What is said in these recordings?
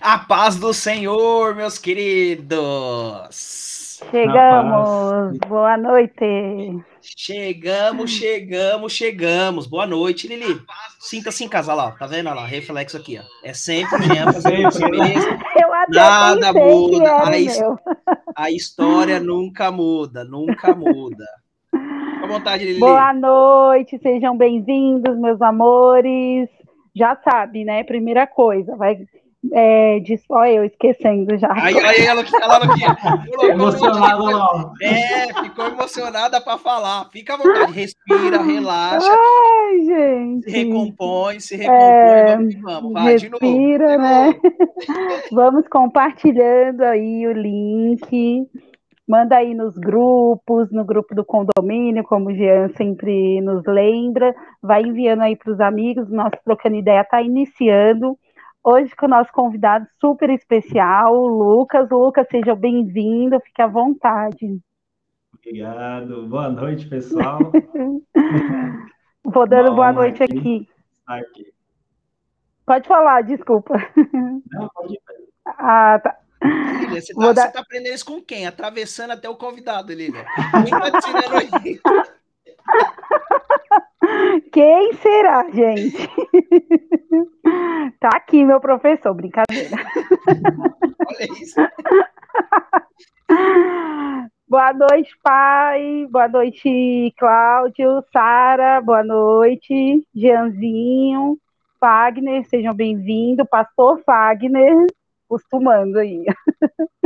A paz do Senhor, meus queridos. Chegamos. Boa noite. Chegamos, chegamos, chegamos. Boa noite, Lili. Sinta-se em casa lá, tá vendo? Olha lá, reflexo aqui, ó. É sempre fazendo isso mesmo. Eu até Nada muda. era A, his- meu. a história nunca muda, nunca muda. Fica à vontade, Lili. Boa noite, sejam bem-vindos, meus amores. Já sabe, né? Primeira coisa, vai. É, de só eu esquecendo já. Aí, aí, ela que ela aqui. ó. Emocionado lá. É, ficou emocionada para falar. Fica à vontade, respira, relaxa, Ai, gente. se recompõe, se recompõe, É, vamos vamos. Vai, de novo. Respira, né? Vamos compartilhando aí o link. Manda aí nos grupos, no grupo do condomínio, como o Jean sempre nos lembra. Vai enviando aí para os amigos. Nosso Trocando Ideia está iniciando. Hoje com o nosso convidado super especial, o Lucas. Lucas, seja bem-vindo, fique à vontade. Obrigado. Boa noite, pessoal. Vou dando Uma boa noite aqui. aqui. Aqui. Pode falar, desculpa. Não, pode ir. Ah, tá. Lília, você, tá, Vou dar- tá aprendendo isso com quem? Atravessando até o convidado, Lília. Quem tá te ensinando isso? Quem será, gente? tá aqui, meu professor, brincadeira. Olha isso. Boa noite, pai. Boa noite, Cláudio, Sara. Boa noite, Jeanzinho, Fagner. Sejam bem-vindos. Pastor Fagner, costumando aí.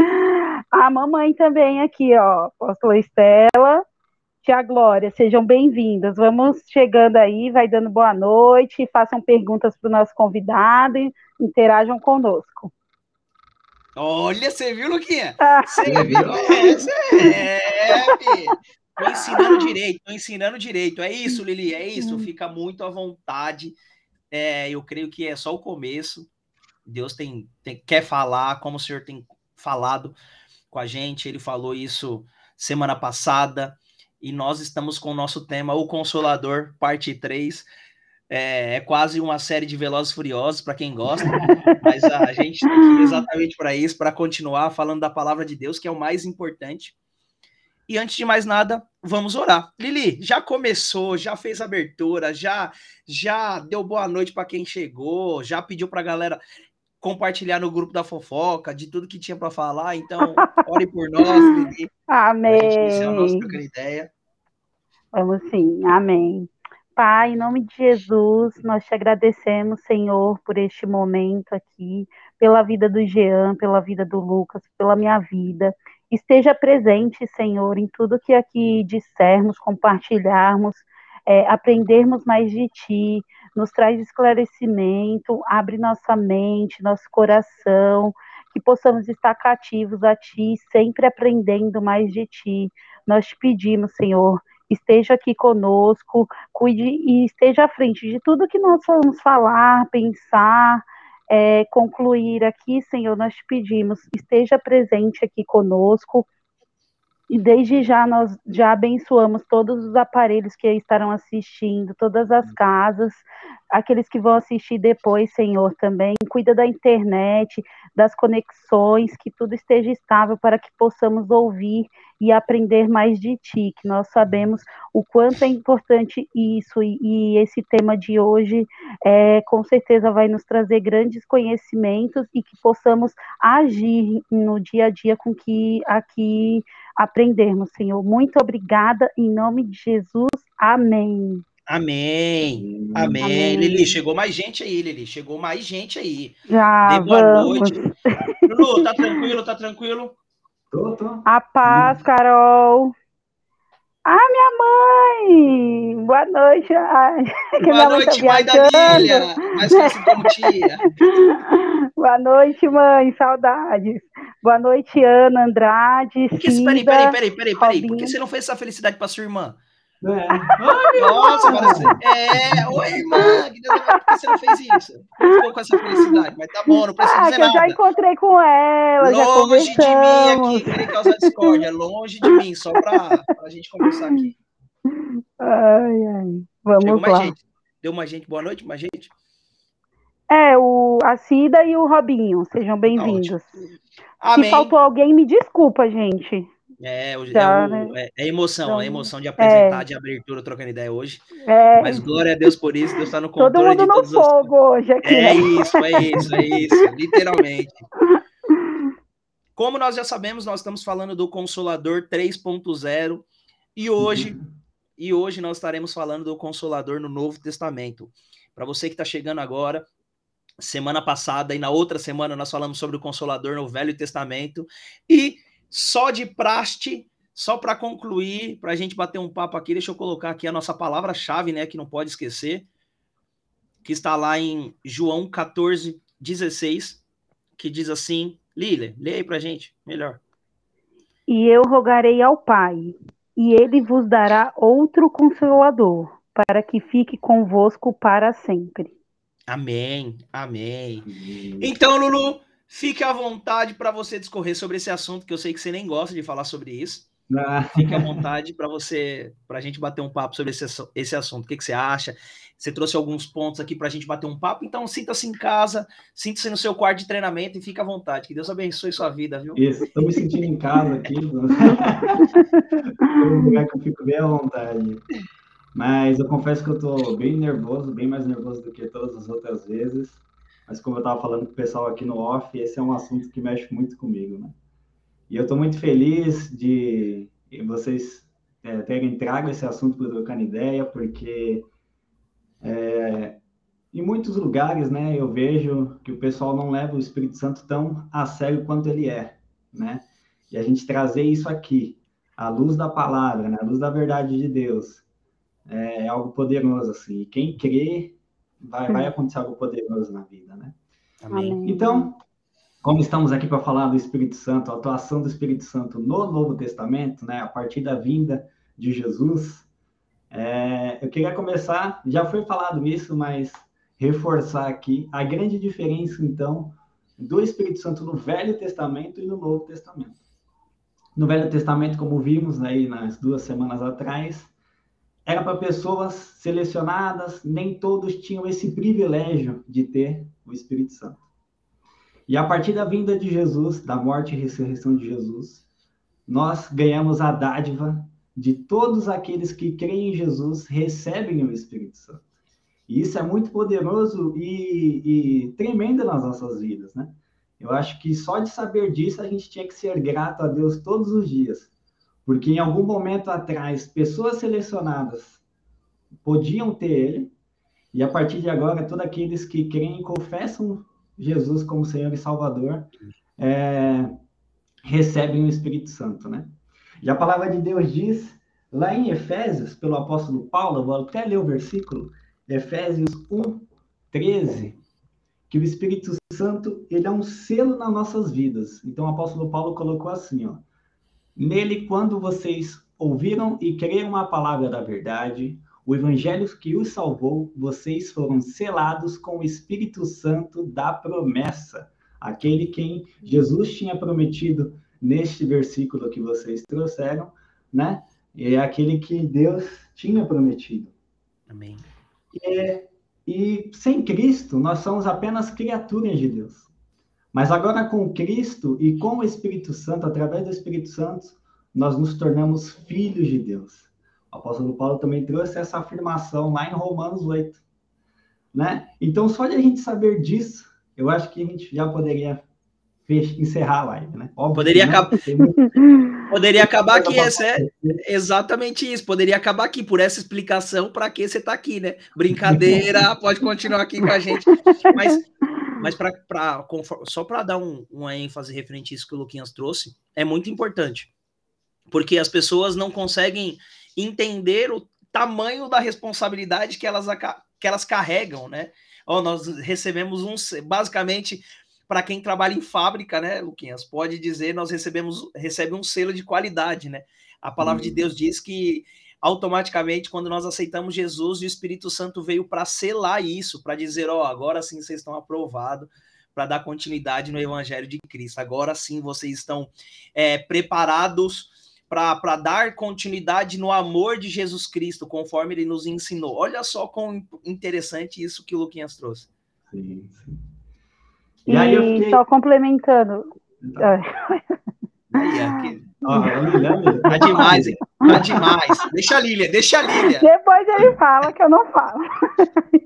A mamãe também aqui, ó. Apóstola Estela. Tia Glória, sejam bem-vindas. Vamos chegando aí, vai dando boa noite, façam perguntas para o nosso convidado e interajam conosco. Olha, você viu, Luquinha? Ah. Você viu? É, você é, ensinando direito, tô ensinando direito. É isso, Lili, é isso. Fica muito à vontade. É, eu creio que é só o começo. Deus tem, tem- quer falar, como o Senhor tem falado com a gente. Ele falou isso semana passada. E nós estamos com o nosso tema, O Consolador, parte 3. É, é quase uma série de Velozes Furiosos, para quem gosta. Mas a gente está aqui exatamente para isso, para continuar falando da palavra de Deus, que é o mais importante. E antes de mais nada, vamos orar. Lili, já começou, já fez abertura, já já deu boa noite para quem chegou, já pediu para a galera compartilhar no grupo da fofoca de tudo que tinha para falar. Então, ore por nós, Lili, para a gente iniciar o nosso Amém. trocando ideia. Vamos sim, amém. Pai, em nome de Jesus, nós te agradecemos, Senhor, por este momento aqui, pela vida do Jean, pela vida do Lucas, pela minha vida. Esteja presente, Senhor, em tudo que aqui dissermos, compartilharmos, é, aprendermos mais de Ti, nos traz esclarecimento, abre nossa mente, nosso coração, que possamos estar cativos a Ti, sempre aprendendo mais de Ti. Nós te pedimos, Senhor, esteja aqui conosco, cuide e esteja à frente de tudo que nós vamos falar, pensar, é, concluir aqui, Senhor, nós te pedimos, esteja presente aqui conosco. E desde já nós já abençoamos todos os aparelhos que estarão assistindo, todas as casas, aqueles que vão assistir depois, Senhor, também. Cuida da internet, das conexões, que tudo esteja estável para que possamos ouvir e aprender mais de Ti, que nós sabemos o quanto é importante isso, e, e esse tema de hoje é, com certeza vai nos trazer grandes conhecimentos e que possamos agir no dia a dia com que aqui aprendermos, Senhor. Muito obrigada, em nome de Jesus, amém. Amém. Amém. Amém. Lili, chegou mais gente aí, Lili. Chegou mais gente aí. Já Dê boa vamos. noite. Lulu, tá tranquilo? Tá tranquilo? Tô, tô. A paz, Carol. Ah, minha mãe! Boa noite. Ai, Boa mãe tá noite, mãe da viajando. Lília. Mais conhecido como tia. Boa noite, mãe. Saudades. Boa noite, Ana Andrade. Por que, Cida. peraí, peraí, peraí, peraí, peraí. Por que você não fez essa felicidade pra sua irmã? É. Nossa, parece... É, oi, irmã. Que Deus abençoe. Por que você não fez isso? Não ficou com essa felicidade, mas tá bom, não precisa Ah, dizer que eu já nada. encontrei com ela, já Longe de mim aqui, querer causar discórdia. Longe de mim, só pra, pra gente conversar aqui. Ai, ai. Vamos Chegou lá. mais gente. Deu mais gente. Boa noite, mais gente. É, o, a Cida e o Robinho, sejam bem-vindos. Se faltou alguém, me desculpa, gente. É, o- Tá, é, o- né? é- é emoção, Então, é emoção de apresentar, de abertura, trocando ideia hoje. É, Mas glória a Deus por isso, Deus está no todo controle mundo de no todas as fogo hoje aqui, É né? isso, é isso, é isso, literalmente. Como nós já sabemos, nós estamos falando do Consolador 3.0 e hoje, e hoje nós estaremos falando do Consolador no Novo Testamento. Para você que está chegando agora, semana passada e na outra semana nós falamos sobre o Consolador no Velho Testamento e só de praste, só para concluir, para a gente bater um papo aqui, deixa eu colocar aqui a nossa palavra-chave, né, que não pode esquecer, que está lá em João 14, 16, que diz assim, Lília, lê aí pra gente, melhor. E eu rogarei ao Pai, e ele vos dará outro consolador, para que fique convosco para sempre. Amém, amém. Então, Lulu, fique à vontade para você discorrer sobre esse assunto, que eu sei que você nem gosta de falar sobre isso. Ah, Fique à vontade para você, para a gente bater um papo sobre esse, esse assunto. O que, que você acha? Você trouxe alguns pontos aqui para a gente bater um papo, então sinta-se em casa, sinta-se no seu quarto de treinamento e fique à vontade. Que Deus abençoe sua vida, viu? Isso, estou me sentindo em casa aqui. É um lugar que eu fico bem à vontade. Mas eu confesso que eu estou bem nervoso, bem mais nervoso do que todas as outras vezes. Mas como eu estava falando com o pessoal aqui no off, esse é um assunto que mexe muito comigo, né? E eu estou muito feliz de vocês é, terem trago esse assunto para o Trocando Ideia, porque é, em muitos lugares, né, eu vejo que o pessoal não leva o Espírito Santo tão a sério quanto ele é, né? E a gente trazer isso aqui, à luz da palavra, né, à luz da verdade de Deus, é algo poderoso, assim. E quem crê, vai, vai acontecer algo poderoso na vida, né? Amém. Amém. Então, como estamos aqui para falar do Espírito Santo, a atuação do Espírito Santo no Novo Testamento, né, a partir da vinda de Jesus, é, eu queria começar, já foi falado isso, mas reforçar aqui a grande diferença, então, do Espírito Santo no Velho Testamento e no Novo Testamento. No Velho Testamento, como vimos aí nas duas semanas atrás, era para pessoas selecionadas, nem todos tinham esse privilégio de ter o Espírito Santo. E a partir da vinda de Jesus, da morte e ressurreição de Jesus, nós ganhamos a dádiva de todos aqueles que creem em Jesus recebem o Espírito Santo. E isso é muito poderoso e, e tremendo nas nossas vidas, né? Eu acho que só de saber disso a gente tinha que ser grato a Deus todos os dias, porque em algum momento atrás pessoas selecionadas podiam ter Ele e a partir de agora todos aqueles que creem e confessam Jesus como Senhor e Salvador é, recebem o Espírito Santo, né? E a palavra de Deus diz lá em Efésios, pelo apóstolo Paulo, vou até ler o versículo, Efésios 1, 13, que o Espírito Santo ele é um selo nas nossas vidas. Então o apóstolo Paulo colocou assim, ó, nele quando vocês ouviram e creram a palavra da verdade, o evangelho que os salvou, vocês foram selados com o Espírito Santo da promessa, aquele quem Jesus tinha prometido neste versículo que vocês trouxeram, né? É aquele que Deus tinha prometido. Amém. É, e sem Cristo, nós somos apenas criaturas de Deus. Mas agora com Cristo e com o Espírito Santo, através do Espírito Santo, nós nos tornamos filhos de Deus. O apóstolo Paulo também trouxe essa afirmação lá em Romanos 8. Né? Então, só de a gente saber disso, eu acho que a gente já poderia encerrar a live, né? Óbvio Poderia acabar- Poderia acabar aqui, essa é exatamente isso. Poderia acabar aqui por essa explicação para que você está aqui, né? Brincadeira, pode continuar aqui com a gente. Mas, mas pra, pra, só para dar um, uma ênfase referente a isso que o Luquinhas trouxe, é muito importante. Porque as pessoas não conseguem entender o tamanho da responsabilidade que elas, que elas carregam, né? Ó, nós recebemos um, basicamente, para quem trabalha em fábrica, né, Luquinhas, pode dizer, nós recebemos recebe um selo de qualidade, né? A palavra de Hum. Deus diz que automaticamente, quando nós aceitamos Jesus, o Espírito Santo veio para selar isso, para dizer, ó, agora sim vocês estão aprovados para dar continuidade no Evangelho de Cristo. Agora sim vocês estão é, preparados para dar continuidade no amor de Jesus Cristo, conforme ele nos ensinou. Olha só quão interessante isso que o Luquinhas trouxe. Sim, sim. E, e aí fiquei... só complementando. Aí, aqui. Tá demais, hein? Tá demais. Deixa a Lília, deixa a Lília. Depois ele fala que eu não falo.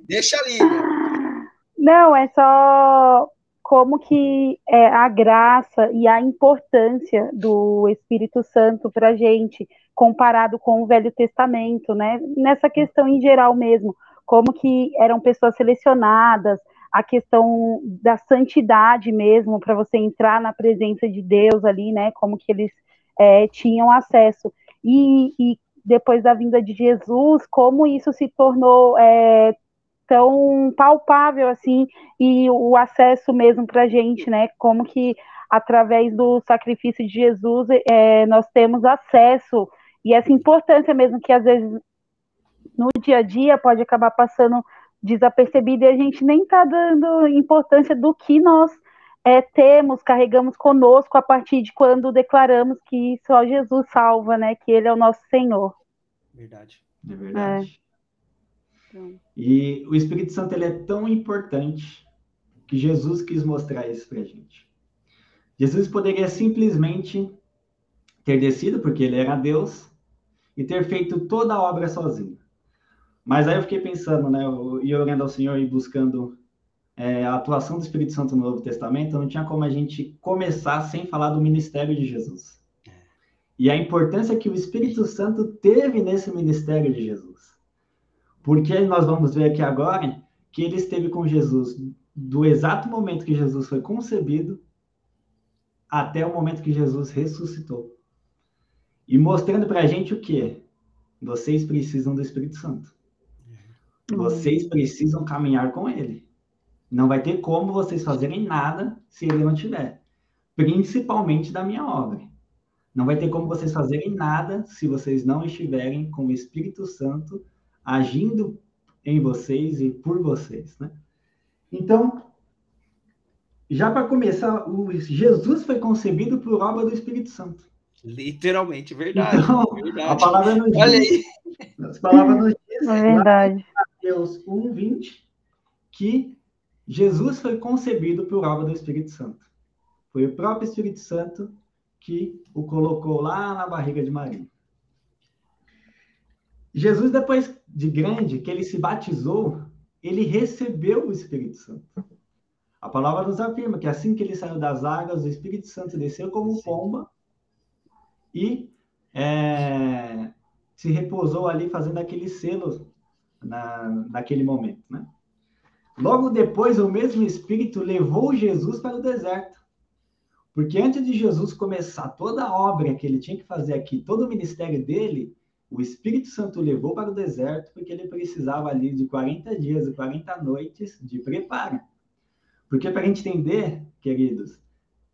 Deixa a Lília. Não, é só como que é a graça e a importância do Espírito Santo para a gente, comparado com o Velho Testamento, né? Nessa questão em geral mesmo, como que eram pessoas selecionadas, a questão da santidade mesmo, para você entrar na presença de Deus ali, né? Como que eles é, tinham acesso. E, e, depois da vinda de Jesus, como isso se tornou é, tão palpável assim, e o acesso mesmo para a gente, né? Como que através do sacrifício de Jesus é, nós temos acesso, e essa importância mesmo que às vezes no dia a dia pode acabar passando desapercebido e a gente nem está dando importância do que nós é, temos, carregamos conosco a partir de quando declaramos que só Jesus salva, né? Que Ele é o nosso Senhor. Verdade. É verdade. É. E o Espírito Santo ele é tão importante que Jesus quis mostrar isso para gente. Jesus poderia simplesmente ter descido, porque ele era Deus, e ter feito toda a obra sozinho. Mas aí eu fiquei pensando, né, e orando ao Senhor e buscando é, a atuação do Espírito Santo no Novo Testamento, não tinha como a gente começar sem falar do ministério de Jesus. E a importância que o Espírito Santo teve nesse ministério de Jesus. Porque nós vamos ver aqui agora que ele esteve com Jesus do exato momento que Jesus foi concebido até o momento que Jesus ressuscitou. E mostrando para a gente o que? Vocês precisam do Espírito Santo. Vocês precisam caminhar com ele. Não vai ter como vocês fazerem nada se ele não tiver. Principalmente da minha obra. Não vai ter como vocês fazerem nada se vocês não estiverem com o Espírito Santo agindo em vocês e por vocês, né? Então, já para começar, o Jesus foi concebido por obra do Espírito Santo. Literalmente, verdade. Então, verdade. A palavra nos diz, Olha aí. As palavras nos diz, é verdade. Mateus 1:20, que Jesus foi concebido por obra do Espírito Santo. Foi o próprio Espírito Santo que o colocou lá na barriga de Maria. Jesus, depois de grande, que ele se batizou, ele recebeu o Espírito Santo. A palavra nos afirma que assim que ele saiu das águas, o Espírito Santo desceu como pomba e é, se repousou ali fazendo aquele selo na, naquele momento, né? Logo depois, o mesmo Espírito levou Jesus para o deserto. Porque antes de Jesus começar toda a obra que ele tinha que fazer aqui, todo o ministério dele, o Espírito Santo levou para o deserto porque ele precisava ali de 40 dias e 40 noites de preparo. Porque para a gente entender, queridos,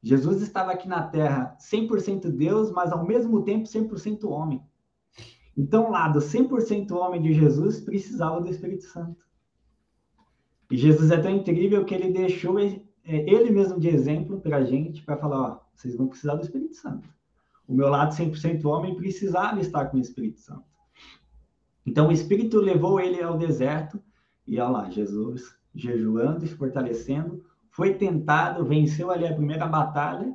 Jesus estava aqui na terra 100% Deus, mas ao mesmo tempo 100% homem. Então, lá do 100% homem de Jesus, precisava do Espírito Santo. E Jesus é tão incrível que ele deixou é, ele mesmo de exemplo para a gente, para falar: ó, vocês vão precisar do Espírito Santo. O meu lado 100% homem precisava estar com o Espírito Santo. Então, o Espírito levou ele ao deserto, e olha lá, Jesus jejuando e fortalecendo, foi tentado, venceu ali a primeira batalha,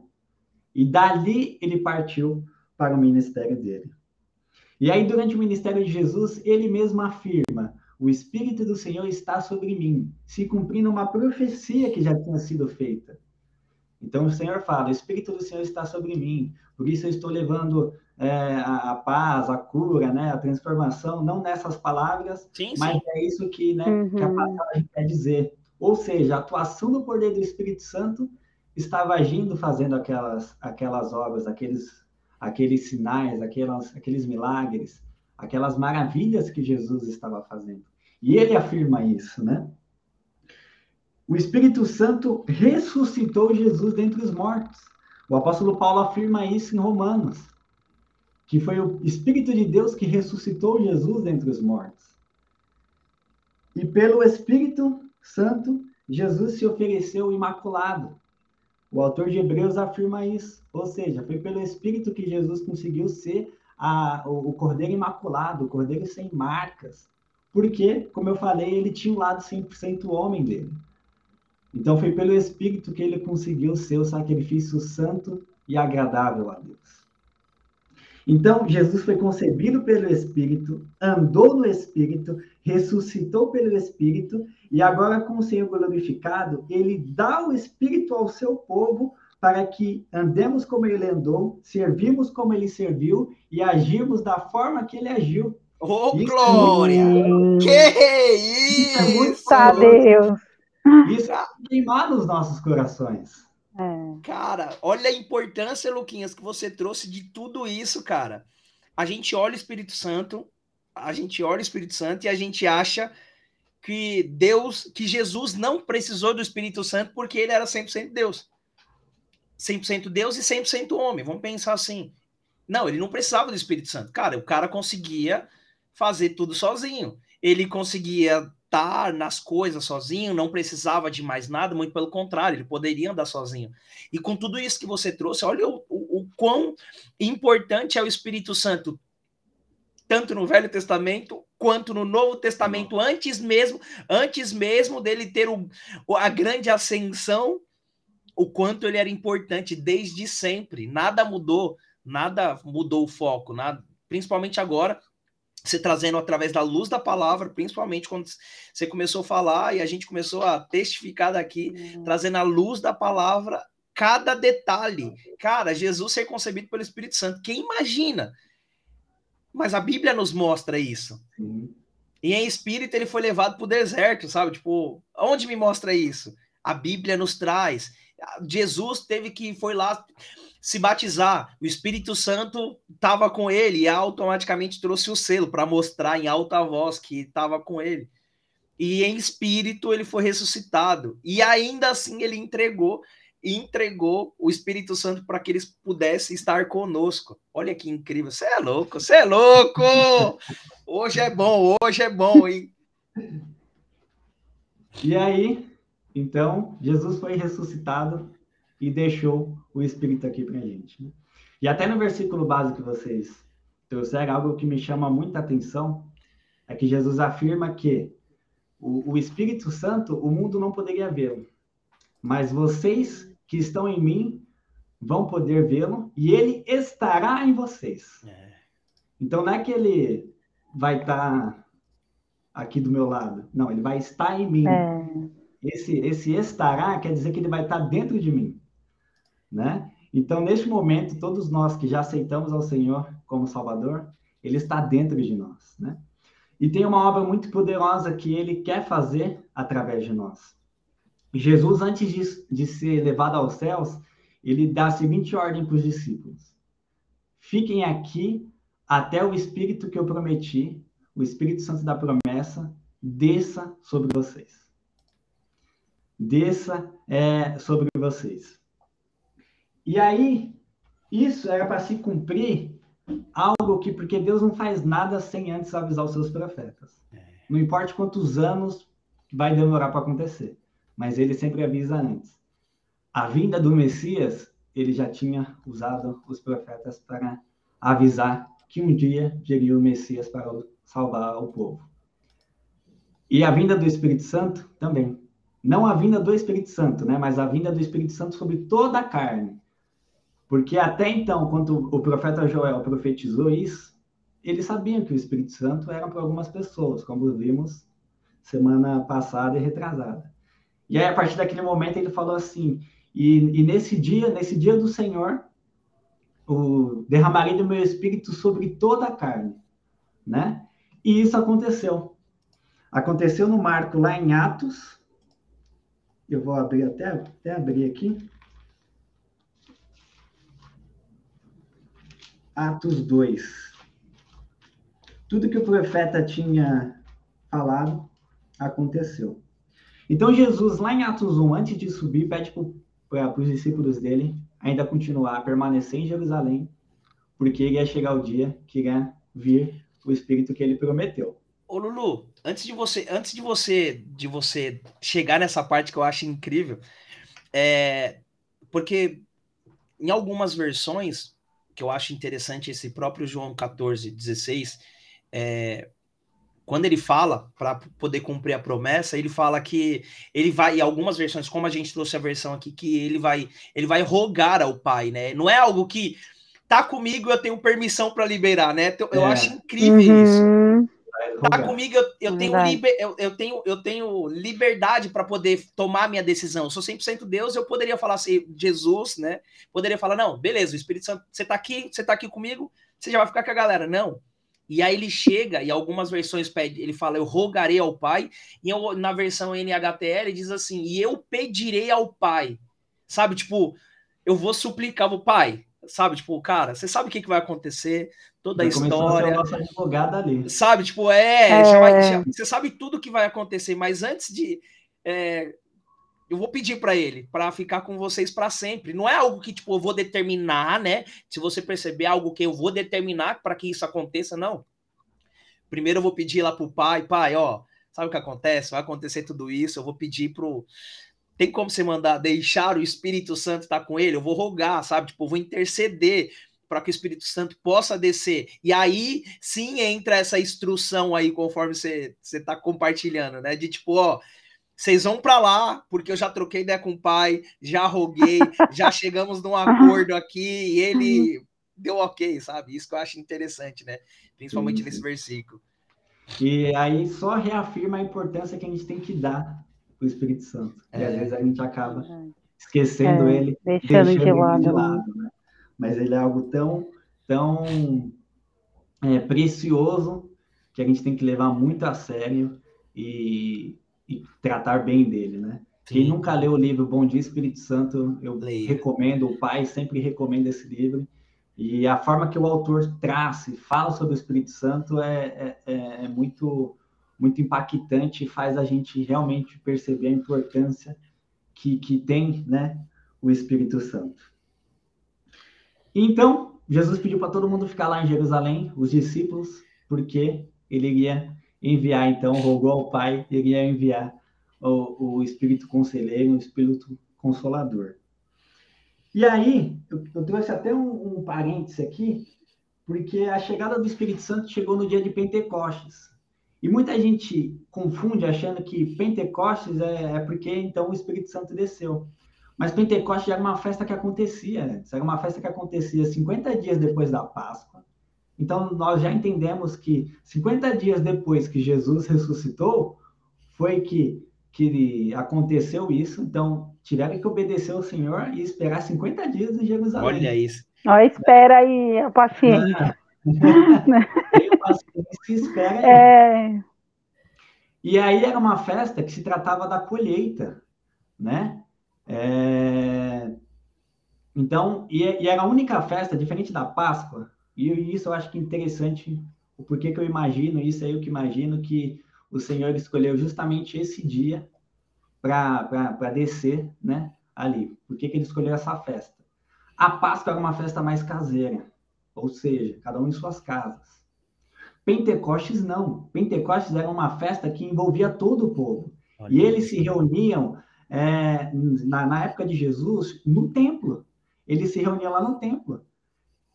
e dali ele partiu para o ministério dele. E aí, durante o ministério de Jesus, ele mesmo afirma: O Espírito do Senhor está sobre mim, se cumprindo uma profecia que já tinha sido feita. Então, o Senhor fala: O Espírito do Senhor está sobre mim, por isso eu estou levando é, a, a, paz, a cura, né, a transformação, não nessas palavras, sim, mas sim. é isso que, né, uhum. que a passagem quer dizer. Ou seja, a atuação do poder do Espírito Santo estava agindo, fazendo aquelas, aquelas obras, aqueles aqueles sinais, aquelas, aqueles milagres, aquelas maravilhas que Jesus estava fazendo. E ele afirma isso, né? O Espírito Santo ressuscitou Jesus dentre os mortos. O apóstolo Paulo afirma isso em Romanos, que foi o Espírito de Deus que ressuscitou Jesus dentre os mortos. E pelo Espírito Santo, Jesus se ofereceu imaculado. O autor de Hebreus afirma isso. Ou seja, foi pelo Espírito que Jesus conseguiu ser a, o, o Cordeiro Imaculado, o Cordeiro sem marcas. Porque, como eu falei, ele tinha um lado 100% homem dele. Então foi pelo Espírito que ele conseguiu ser o sacrifício santo e agradável a Deus. Então, Jesus foi concebido pelo Espírito, andou no Espírito, ressuscitou pelo Espírito, e agora, com o Senhor glorificado, ele dá o Espírito ao seu povo para que andemos como ele andou, servimos como ele serviu e agimos da forma que ele agiu. Oh, isso glória! É que isso! isso é muito Deus! Isso é queimar nos nossos corações. É. Cara, olha a importância, Luquinhas, que você trouxe de tudo isso, cara. A gente olha o Espírito Santo, a gente olha o Espírito Santo e a gente acha que Deus, que Jesus não precisou do Espírito Santo porque ele era 100% Deus. 100% Deus e 100% homem. Vamos pensar assim. Não, ele não precisava do Espírito Santo. Cara, o cara conseguia fazer tudo sozinho. Ele conseguia estar nas coisas sozinho, não precisava de mais nada, muito pelo contrário, ele poderia andar sozinho. E com tudo isso que você trouxe, olha o, o, o quão importante é o Espírito Santo, tanto no Velho Testamento quanto no Novo Testamento, antes mesmo, antes mesmo dele ter o, a grande ascensão, o quanto ele era importante desde sempre. Nada mudou, nada mudou o foco, nada, principalmente agora você trazendo através da luz da palavra, principalmente quando você começou a falar e a gente começou a testificar daqui, uhum. trazendo a luz da palavra, cada detalhe. Cara, Jesus ser concebido pelo Espírito Santo, quem imagina? Mas a Bíblia nos mostra isso. Uhum. E em espírito ele foi levado para o deserto, sabe? Tipo, onde me mostra isso? A Bíblia nos traz. Jesus teve que foi lá se batizar, o Espírito Santo estava com ele e automaticamente trouxe o selo para mostrar em alta voz que estava com ele. E em espírito ele foi ressuscitado. E ainda assim ele entregou entregou o Espírito Santo para que eles pudessem estar conosco. Olha que incrível. Você é louco, você é louco! Hoje é bom, hoje é bom, hein? E aí, então, Jesus foi ressuscitado e deixou o Espírito aqui para a gente. Né? E até no versículo básico que vocês trouxeram, algo que me chama muita atenção é que Jesus afirma que o, o Espírito Santo, o mundo não poderia vê-lo, mas vocês que estão em mim vão poder vê-lo e ele estará em vocês. É. Então não é que ele vai estar tá aqui do meu lado, não, ele vai estar em mim. É. Esse, esse estará quer dizer que ele vai estar tá dentro de mim né? Então, neste momento, todos nós que já aceitamos ao Senhor como Salvador, Ele está dentro de nós, né? E tem uma obra muito poderosa que Ele quer fazer através de nós. Jesus, antes de, de ser levado aos céus, ele dá a seguinte ordem para os discípulos: Fiquem aqui até o Espírito que eu prometi, o Espírito Santo da promessa, desça sobre vocês. Desça é, sobre vocês. E aí, isso era para se cumprir algo que, porque Deus não faz nada sem antes avisar os seus profetas. É. Não importa quantos anos vai demorar para acontecer, mas ele sempre avisa antes. A vinda do Messias, ele já tinha usado os profetas para avisar que um dia viria o Messias para salvar o povo. E a vinda do Espírito Santo também. Não a vinda do Espírito Santo, né? Mas a vinda do Espírito Santo sobre toda a carne. Porque até então, quando o profeta Joel profetizou isso, eles sabiam que o Espírito Santo era para algumas pessoas, como vimos semana passada e retrasada. E aí, a partir daquele momento, ele falou assim: e, e nesse dia, nesse dia do Senhor, o, derramarei do meu espírito sobre toda a carne, né? E isso aconteceu. Aconteceu no Marco, lá em Atos. Eu vou abrir até, até abrir aqui. Atos 2. Tudo que o profeta tinha falado aconteceu. Então, Jesus, lá em Atos 1, antes de subir, pede para os discípulos dele ainda continuar a permanecer em Jerusalém, porque ia chegar o dia que iria vir o Espírito que ele prometeu. Ô Lulu, antes de você, antes de você, de você chegar nessa parte que eu acho incrível, é porque em algumas versões que eu acho interessante esse próprio João 14, 16, é, quando ele fala para poder cumprir a promessa, ele fala que ele vai, em algumas versões, como a gente trouxe a versão aqui, que ele vai, ele vai rogar ao pai, né? Não é algo que tá comigo, eu tenho permissão para liberar, né? Então, eu é. acho incrível uhum. isso. Tá comigo, eu, eu tenho, liber, eu, eu, tenho, eu tenho liberdade para poder tomar minha decisão. Eu sou 100% Deus, eu poderia falar assim, Jesus, né? Poderia falar, não, beleza, o Espírito Santo, você tá aqui, você tá aqui comigo, você já vai ficar com a galera. Não. E aí ele chega, e algumas versões pede, ele fala, eu rogarei ao Pai, e eu, na versão NHTL ele diz assim, e eu pedirei ao Pai. Sabe, tipo, eu vou suplicar o Pai, sabe? Tipo, cara, você sabe o que, que vai acontecer, toda a história. A advogada ali. Sabe, tipo, é, é... Já vai, já, você sabe tudo que vai acontecer, mas antes de. É, eu vou pedir para ele para ficar com vocês para sempre. Não é algo que tipo eu vou determinar, né? Se você perceber algo que eu vou determinar para que isso aconteça, não. Primeiro eu vou pedir lá pro pai, pai, ó, sabe o que acontece? Vai acontecer tudo isso, eu vou pedir pro tem como você mandar deixar o Espírito Santo estar tá com ele? Eu vou rogar, sabe? Tipo, eu vou interceder para que o Espírito Santo possa descer. E aí sim entra essa instrução aí, conforme você está compartilhando, né? De tipo, ó, vocês vão para lá, porque eu já troquei ideia com o pai, já roguei, já chegamos num acordo aqui, e ele deu ok, sabe? Isso que eu acho interessante, né? Principalmente sim, nesse versículo. E aí só reafirma a importância que a gente tem que dar o Espírito Santo. É. E às vezes a gente acaba esquecendo é, ele, deixando, deixando de lado. De lado né? Mas ele é algo tão, tão é, precioso que a gente tem que levar muito a sério e, e tratar bem dele, né? Sim. Quem nunca leu o livro Bom Dia Espírito Santo, eu Leia. recomendo, o pai sempre recomenda esse livro. E a forma que o autor traça e fala sobre o Espírito Santo é, é, é, é muito muito impactante e faz a gente realmente perceber a importância que, que tem né, o Espírito Santo. Então, Jesus pediu para todo mundo ficar lá em Jerusalém, os discípulos, porque ele iria enviar, então, rogou ao Pai, iria enviar o, o Espírito Conselheiro, o Espírito Consolador. E aí, eu, eu trouxe até um, um parêntese aqui, porque a chegada do Espírito Santo chegou no dia de Pentecostes. E muita gente confunde achando que Pentecostes é, é, porque então o Espírito Santo desceu. Mas Pentecostes era uma festa que acontecia antes, era uma festa que acontecia 50 dias depois da Páscoa. Então nós já entendemos que 50 dias depois que Jesus ressuscitou, foi que, que aconteceu isso. Então tiveram que obedecer ao Senhor e esperar 50 dias em Jerusalém. Olha isso. Ó, espera aí, a paciência. Tenho paciência espera aí. É... E aí era uma festa que se tratava da colheita, né? É... Então, e, e, era a única festa, diferente da Páscoa, e isso eu acho que é interessante, o porquê que eu imagino, isso aí eu que imagino, que o Senhor escolheu justamente esse dia para descer, né? Ali. Por que, que ele escolheu essa festa? A Páscoa era uma festa mais caseira ou seja, cada um em suas casas. Pentecostes não. Pentecostes era uma festa que envolvia todo o povo. Olha e eles se reuniam é, na, na, época de Jesus no templo. Eles se reuniam lá no templo.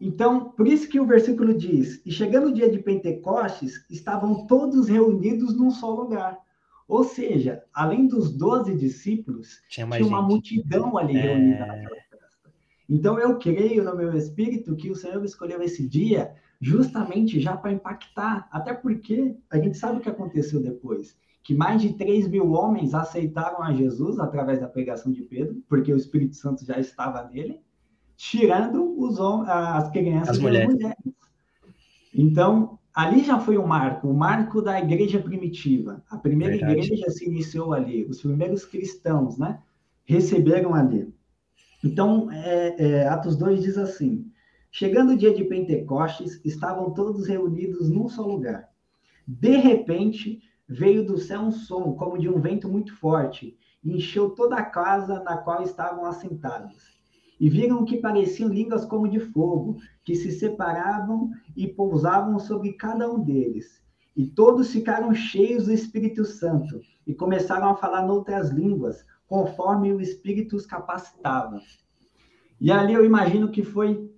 Então, por isso que o versículo diz: E chegando o dia de Pentecostes, estavam todos reunidos num só lugar. Ou seja, além dos doze discípulos, tinha, tinha uma multidão ali é... reunida naquela então eu creio no meu espírito que o Senhor escolheu esse dia justamente já para impactar, até porque a gente sabe o que aconteceu depois, que mais de 3 mil homens aceitaram a Jesus através da pregação de Pedro, porque o Espírito Santo já estava nele, tirando os as crianças as mulheres. e as mulheres. Então, ali já foi um marco, o um marco da igreja primitiva. A primeira Verdade. igreja se iniciou ali, os primeiros cristãos, né, receberam ali. Então, é, é, Atos 2 diz assim: Chegando o dia de Pentecostes, estavam todos reunidos num só lugar. De repente, veio do céu um som, como de um vento muito forte, e encheu toda a casa na qual estavam assentados. E viram que pareciam línguas como de fogo, que se separavam e pousavam sobre cada um deles. E todos ficaram cheios do Espírito Santo e começaram a falar noutras línguas, conforme o Espírito os capacitava. E ali eu imagino que foi.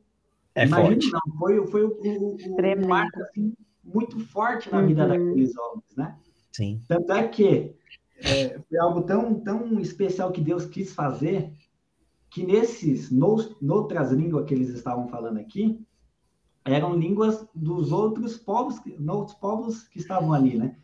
É imagino, forte. não, foi, foi o, o, o marco assim, muito forte na vida uhum. daqueles homens, né? Sim. Tanto é que é, foi algo tão, tão especial que Deus quis fazer que nesses, nos, noutras línguas que eles estavam falando aqui, eram línguas dos outros povos, outros povos que estavam ali, né?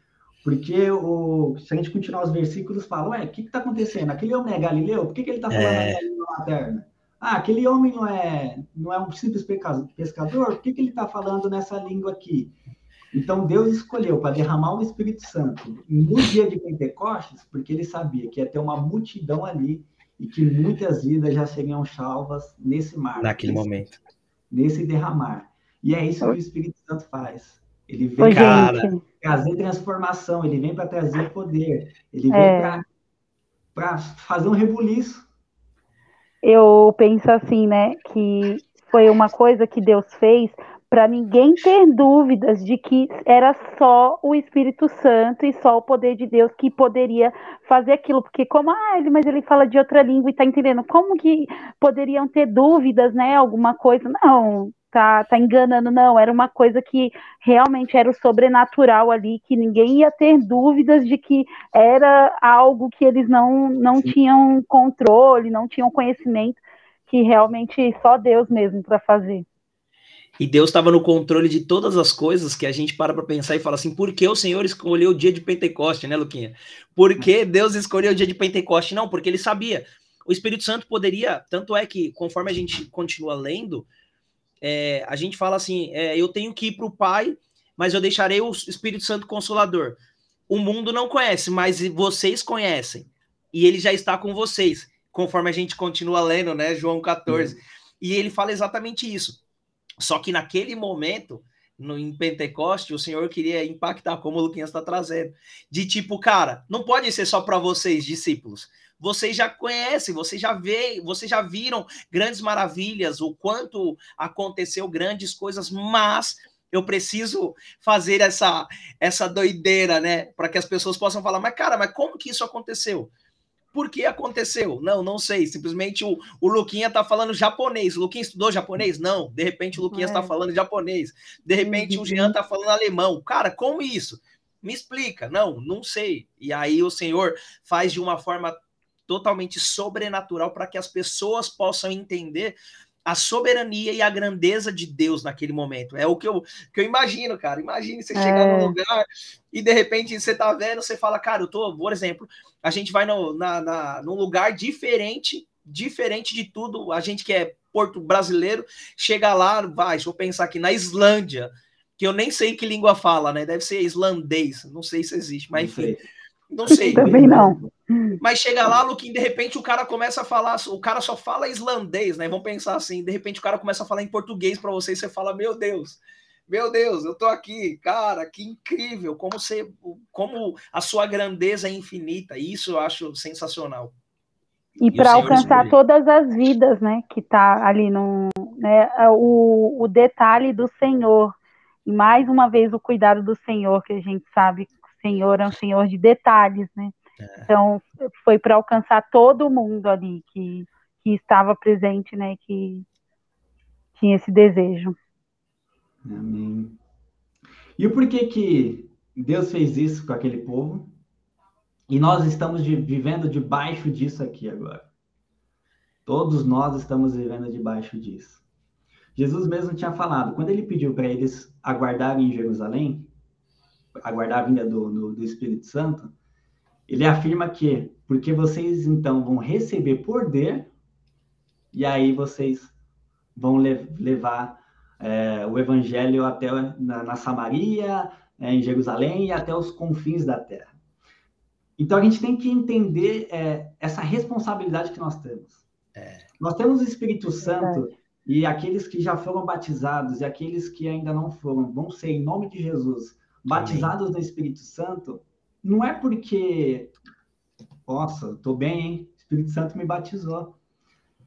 Porque o, se a gente continuar os versículos, fala, ué, o que está acontecendo? Aquele homem é Galileu? Por que, que ele está falando é... língua materna? Ah, aquele homem não é, não é um simples pescador? Por que, que ele está falando nessa língua aqui? Então, Deus escolheu para derramar o Espírito Santo no dia de Pentecostes, porque ele sabia que ia ter uma multidão ali e que muitas vidas já seriam salvas nesse mar. Naquele nesse, momento. Nesse derramar. E é isso que o Espírito Santo faz. Ele vem para trazer transformação, ele vem para trazer poder, ele vem é. para fazer um rebuliço. Eu penso assim, né, que foi uma coisa que Deus fez para ninguém ter dúvidas de que era só o Espírito Santo e só o poder de Deus que poderia fazer aquilo, porque como ah, ele, mas ele fala de outra língua e tá entendendo, como que poderiam ter dúvidas, né, alguma coisa? Não, tá, tá enganando, não, era uma coisa que realmente era o sobrenatural ali, que ninguém ia ter dúvidas de que era algo que eles não, não tinham controle, não tinham conhecimento, que realmente só Deus mesmo para fazer. E Deus estava no controle de todas as coisas que a gente para para pensar e fala assim: por que o Senhor escolheu o dia de Pentecoste, né, Luquinha? Por que Deus escolheu o dia de Pentecoste? Não, porque ele sabia. O Espírito Santo poderia, tanto é que, conforme a gente continua lendo, é, a gente fala assim: é, eu tenho que ir para o Pai, mas eu deixarei o Espírito Santo Consolador. O mundo não conhece, mas vocês conhecem. E ele já está com vocês, conforme a gente continua lendo, né, João 14. Uhum. E ele fala exatamente isso só que naquele momento, no, em Pentecoste, o Senhor queria impactar, como o Luquinhas está trazendo, de tipo, cara, não pode ser só para vocês, discípulos. Vocês já conhecem, vocês já veem, vocês já viram grandes maravilhas, o quanto aconteceu grandes coisas, mas eu preciso fazer essa essa doideira, né, para que as pessoas possam falar, mas cara, mas como que isso aconteceu? Por que aconteceu? Não, não sei. Simplesmente o, o Luquinha tá falando japonês. O Luquinha estudou japonês? Não. De repente o Luquinha está é. falando japonês. De repente uhum. o Jean tá falando alemão. Cara, como isso? Me explica. Não, não sei. E aí o Senhor faz de uma forma totalmente sobrenatural para que as pessoas possam entender a soberania e a grandeza de Deus naquele momento. É o que eu, que eu imagino, cara. Imagine você é. chegar num lugar e de repente você tá vendo, você fala, cara, eu tô, por exemplo, a gente vai no, na, na, num lugar diferente, diferente de tudo. A gente que é porto brasileiro, chega lá, vai, deixa eu pensar aqui, na Islândia, que eu nem sei que língua fala, né? Deve ser islandês, não sei se existe, mas enfim. Não sei. Também não. Mas chega lá, Luquinho, de repente o cara começa a falar, o cara só fala islandês, né? Vamos pensar assim, de repente o cara começa a falar em português para você e você fala, meu Deus, meu Deus, eu tô aqui, cara, que incrível, como você, como a sua grandeza é infinita, isso eu acho sensacional. E, e para alcançar todas as vidas, né, que tá ali no, né, o, o detalhe do Senhor, e mais uma vez o cuidado do Senhor, que a gente sabe Senhor é um Senhor de detalhes, né, é. Então, foi para alcançar todo mundo ali que, que estava presente, né? Que tinha esse desejo. Amém. E o porquê que Deus fez isso com aquele povo? E nós estamos de, vivendo debaixo disso aqui agora. Todos nós estamos vivendo debaixo disso. Jesus mesmo tinha falado, quando ele pediu para eles aguardarem em Jerusalém, aguardar a vinda do, do, do Espírito Santo, ele afirma que, porque vocês então vão receber poder, e aí vocês vão le levar é, o evangelho até na, na Samaria, é, em Jerusalém e até os confins da terra. Então a gente tem que entender é, essa responsabilidade que nós temos. É. Nós temos o Espírito Santo e aqueles que já foram batizados e aqueles que ainda não foram vão ser, em nome de Jesus, batizados no Espírito Santo não é porque, nossa, estou bem, hein? O Espírito Santo me batizou.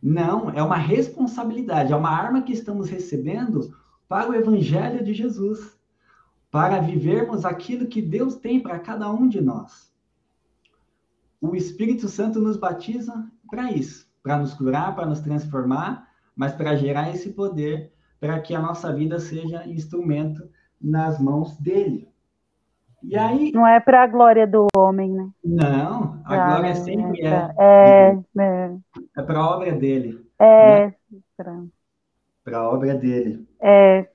Não, é uma responsabilidade, é uma arma que estamos recebendo para o Evangelho de Jesus, para vivermos aquilo que Deus tem para cada um de nós. O Espírito Santo nos batiza para isso, para nos curar, para nos transformar, mas para gerar esse poder para que a nossa vida seja instrumento nas mãos dele. E aí. Não é para a glória do homem, né? Não, a ah, glória sempre é. É, é. É para a obra dele. É. Né? Para a obra dele. É.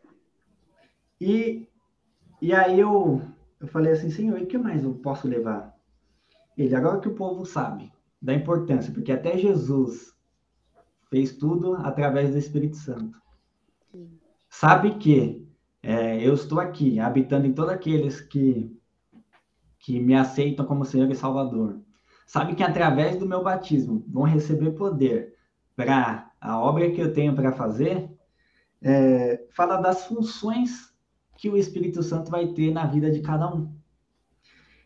E, e aí eu, eu falei assim, Senhor, e o que mais eu posso levar? Ele, agora que o povo sabe da importância, porque até Jesus fez tudo através do Espírito Santo. Sabe que é, eu estou aqui, habitando em todos aqueles que, que me aceitam como Senhor e Salvador. Sabe que através do meu batismo vão receber poder para a obra que eu tenho para fazer. É, fala das funções que o Espírito Santo vai ter na vida de cada um.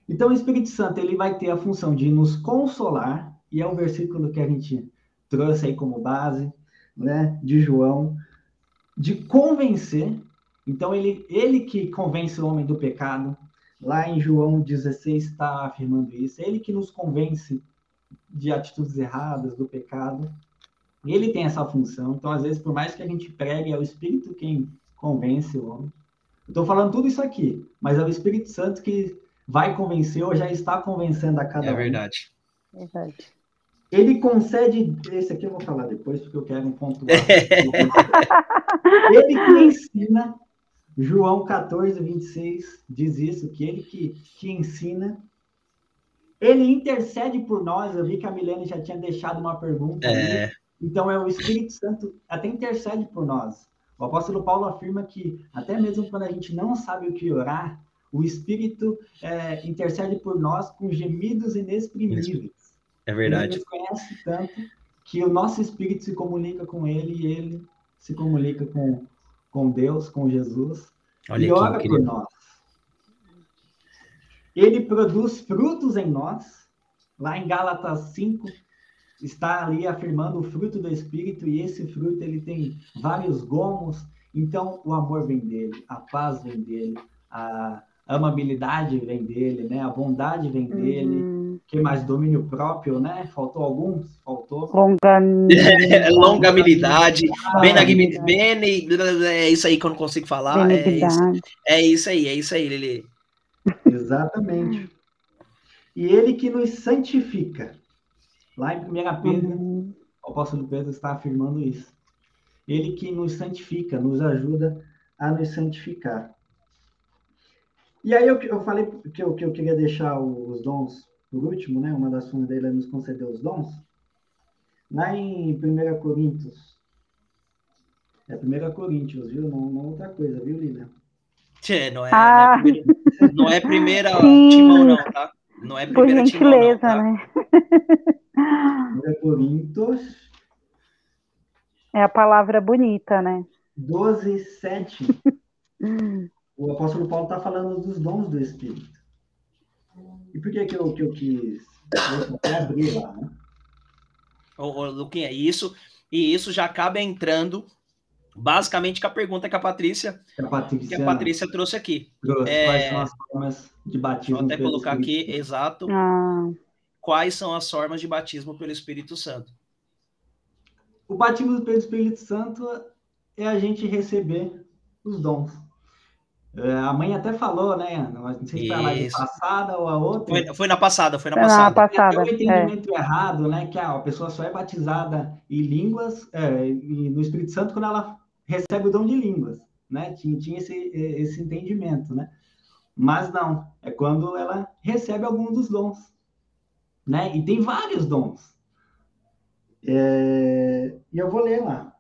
Então, o Espírito Santo ele vai ter a função de nos consolar, e é o versículo que a gente trouxe aí como base, né, de João, de convencer. Então, ele, ele que convence o homem do pecado, lá em João 16 está afirmando isso, ele que nos convence de atitudes erradas, do pecado. Ele tem essa função. Então, às vezes, por mais que a gente pregue, é o Espírito quem convence o homem. Estou falando tudo isso aqui, mas é o Espírito Santo que vai convencer ou já está convencendo a cada é um. É verdade. Verdade. Ele concede. Esse aqui eu vou falar depois, porque eu quero um ponto. ele que ensina, João 14, 26, diz isso, que ele que, que ensina. Ele intercede por nós. Eu vi que a Milene já tinha deixado uma pergunta. É. Ali. Então, é o Espírito Santo até intercede por nós. O apóstolo Paulo afirma que, até mesmo quando a gente não sabe o que orar, o Espírito é, intercede por nós com gemidos inexprimíveis. É verdade. Ele nos conhece tanto que o nosso espírito se comunica com ele e ele se comunica com, com Deus, com Jesus. Olha e ora por nós. Ele produz frutos em nós. Lá em Gálatas 5, está ali afirmando o fruto do Espírito, e esse fruto ele tem vários gomos. Então, o amor vem dele, a paz vem dele, a amabilidade vem dele, né? A bondade vem dele. Uhum. Que mais? Domínio próprio, né? Faltou alguns? Faltou. Longanimidade. Longabilidade. Benignidade. É isso aí que eu não consigo falar. É isso, é isso aí, é isso aí, Lili. Exatamente. E ele que nos santifica. Lá em 1 Pedro, uhum. o apóstolo Pedro está afirmando isso. Ele que nos santifica, nos ajuda a nos santificar. E aí eu, eu falei que eu, que eu queria deixar os dons por último, né? Uma das funções dele é nos conceder os dons. Lá em 1 Coríntios. É 1 Coríntios, viu? Não, não outra coisa, viu, Lilian? Tchê, não é, ah. não é primeira, não é primeira timão, não, tá? Não é primeira Por gentileza, timão, não, tá? né? 1 Coríntios. É a palavra bonita, né? 12, 7. o apóstolo Paulo está falando dos dons do Espírito. E por que, que, eu, que eu quis até abrir lá, né? Ô, ô, Luquinha, isso, e isso já acaba entrando basicamente com a pergunta que a Patrícia, que a Patrícia, que a Patrícia trouxe aqui. Trouxe. É, Quais são as formas de batismo? Vou até colocar aqui, exato. Ah. Quais são as formas de batismo pelo Espírito Santo? O batismo pelo Espírito Santo é a gente receber os dons. É, a mãe até falou, né? Não sei se foi a live passada ou a outra. Foi, foi, na passada, foi na passada. Na passada. Tem um entendimento é. errado, né? Que a pessoa só é batizada em línguas, é, no Espírito Santo, quando ela recebe o dom de línguas, né? Tinha, tinha esse, esse entendimento, né? Mas não, é quando ela recebe algum dos dons, né? E tem vários dons. É, e eu vou ler lá.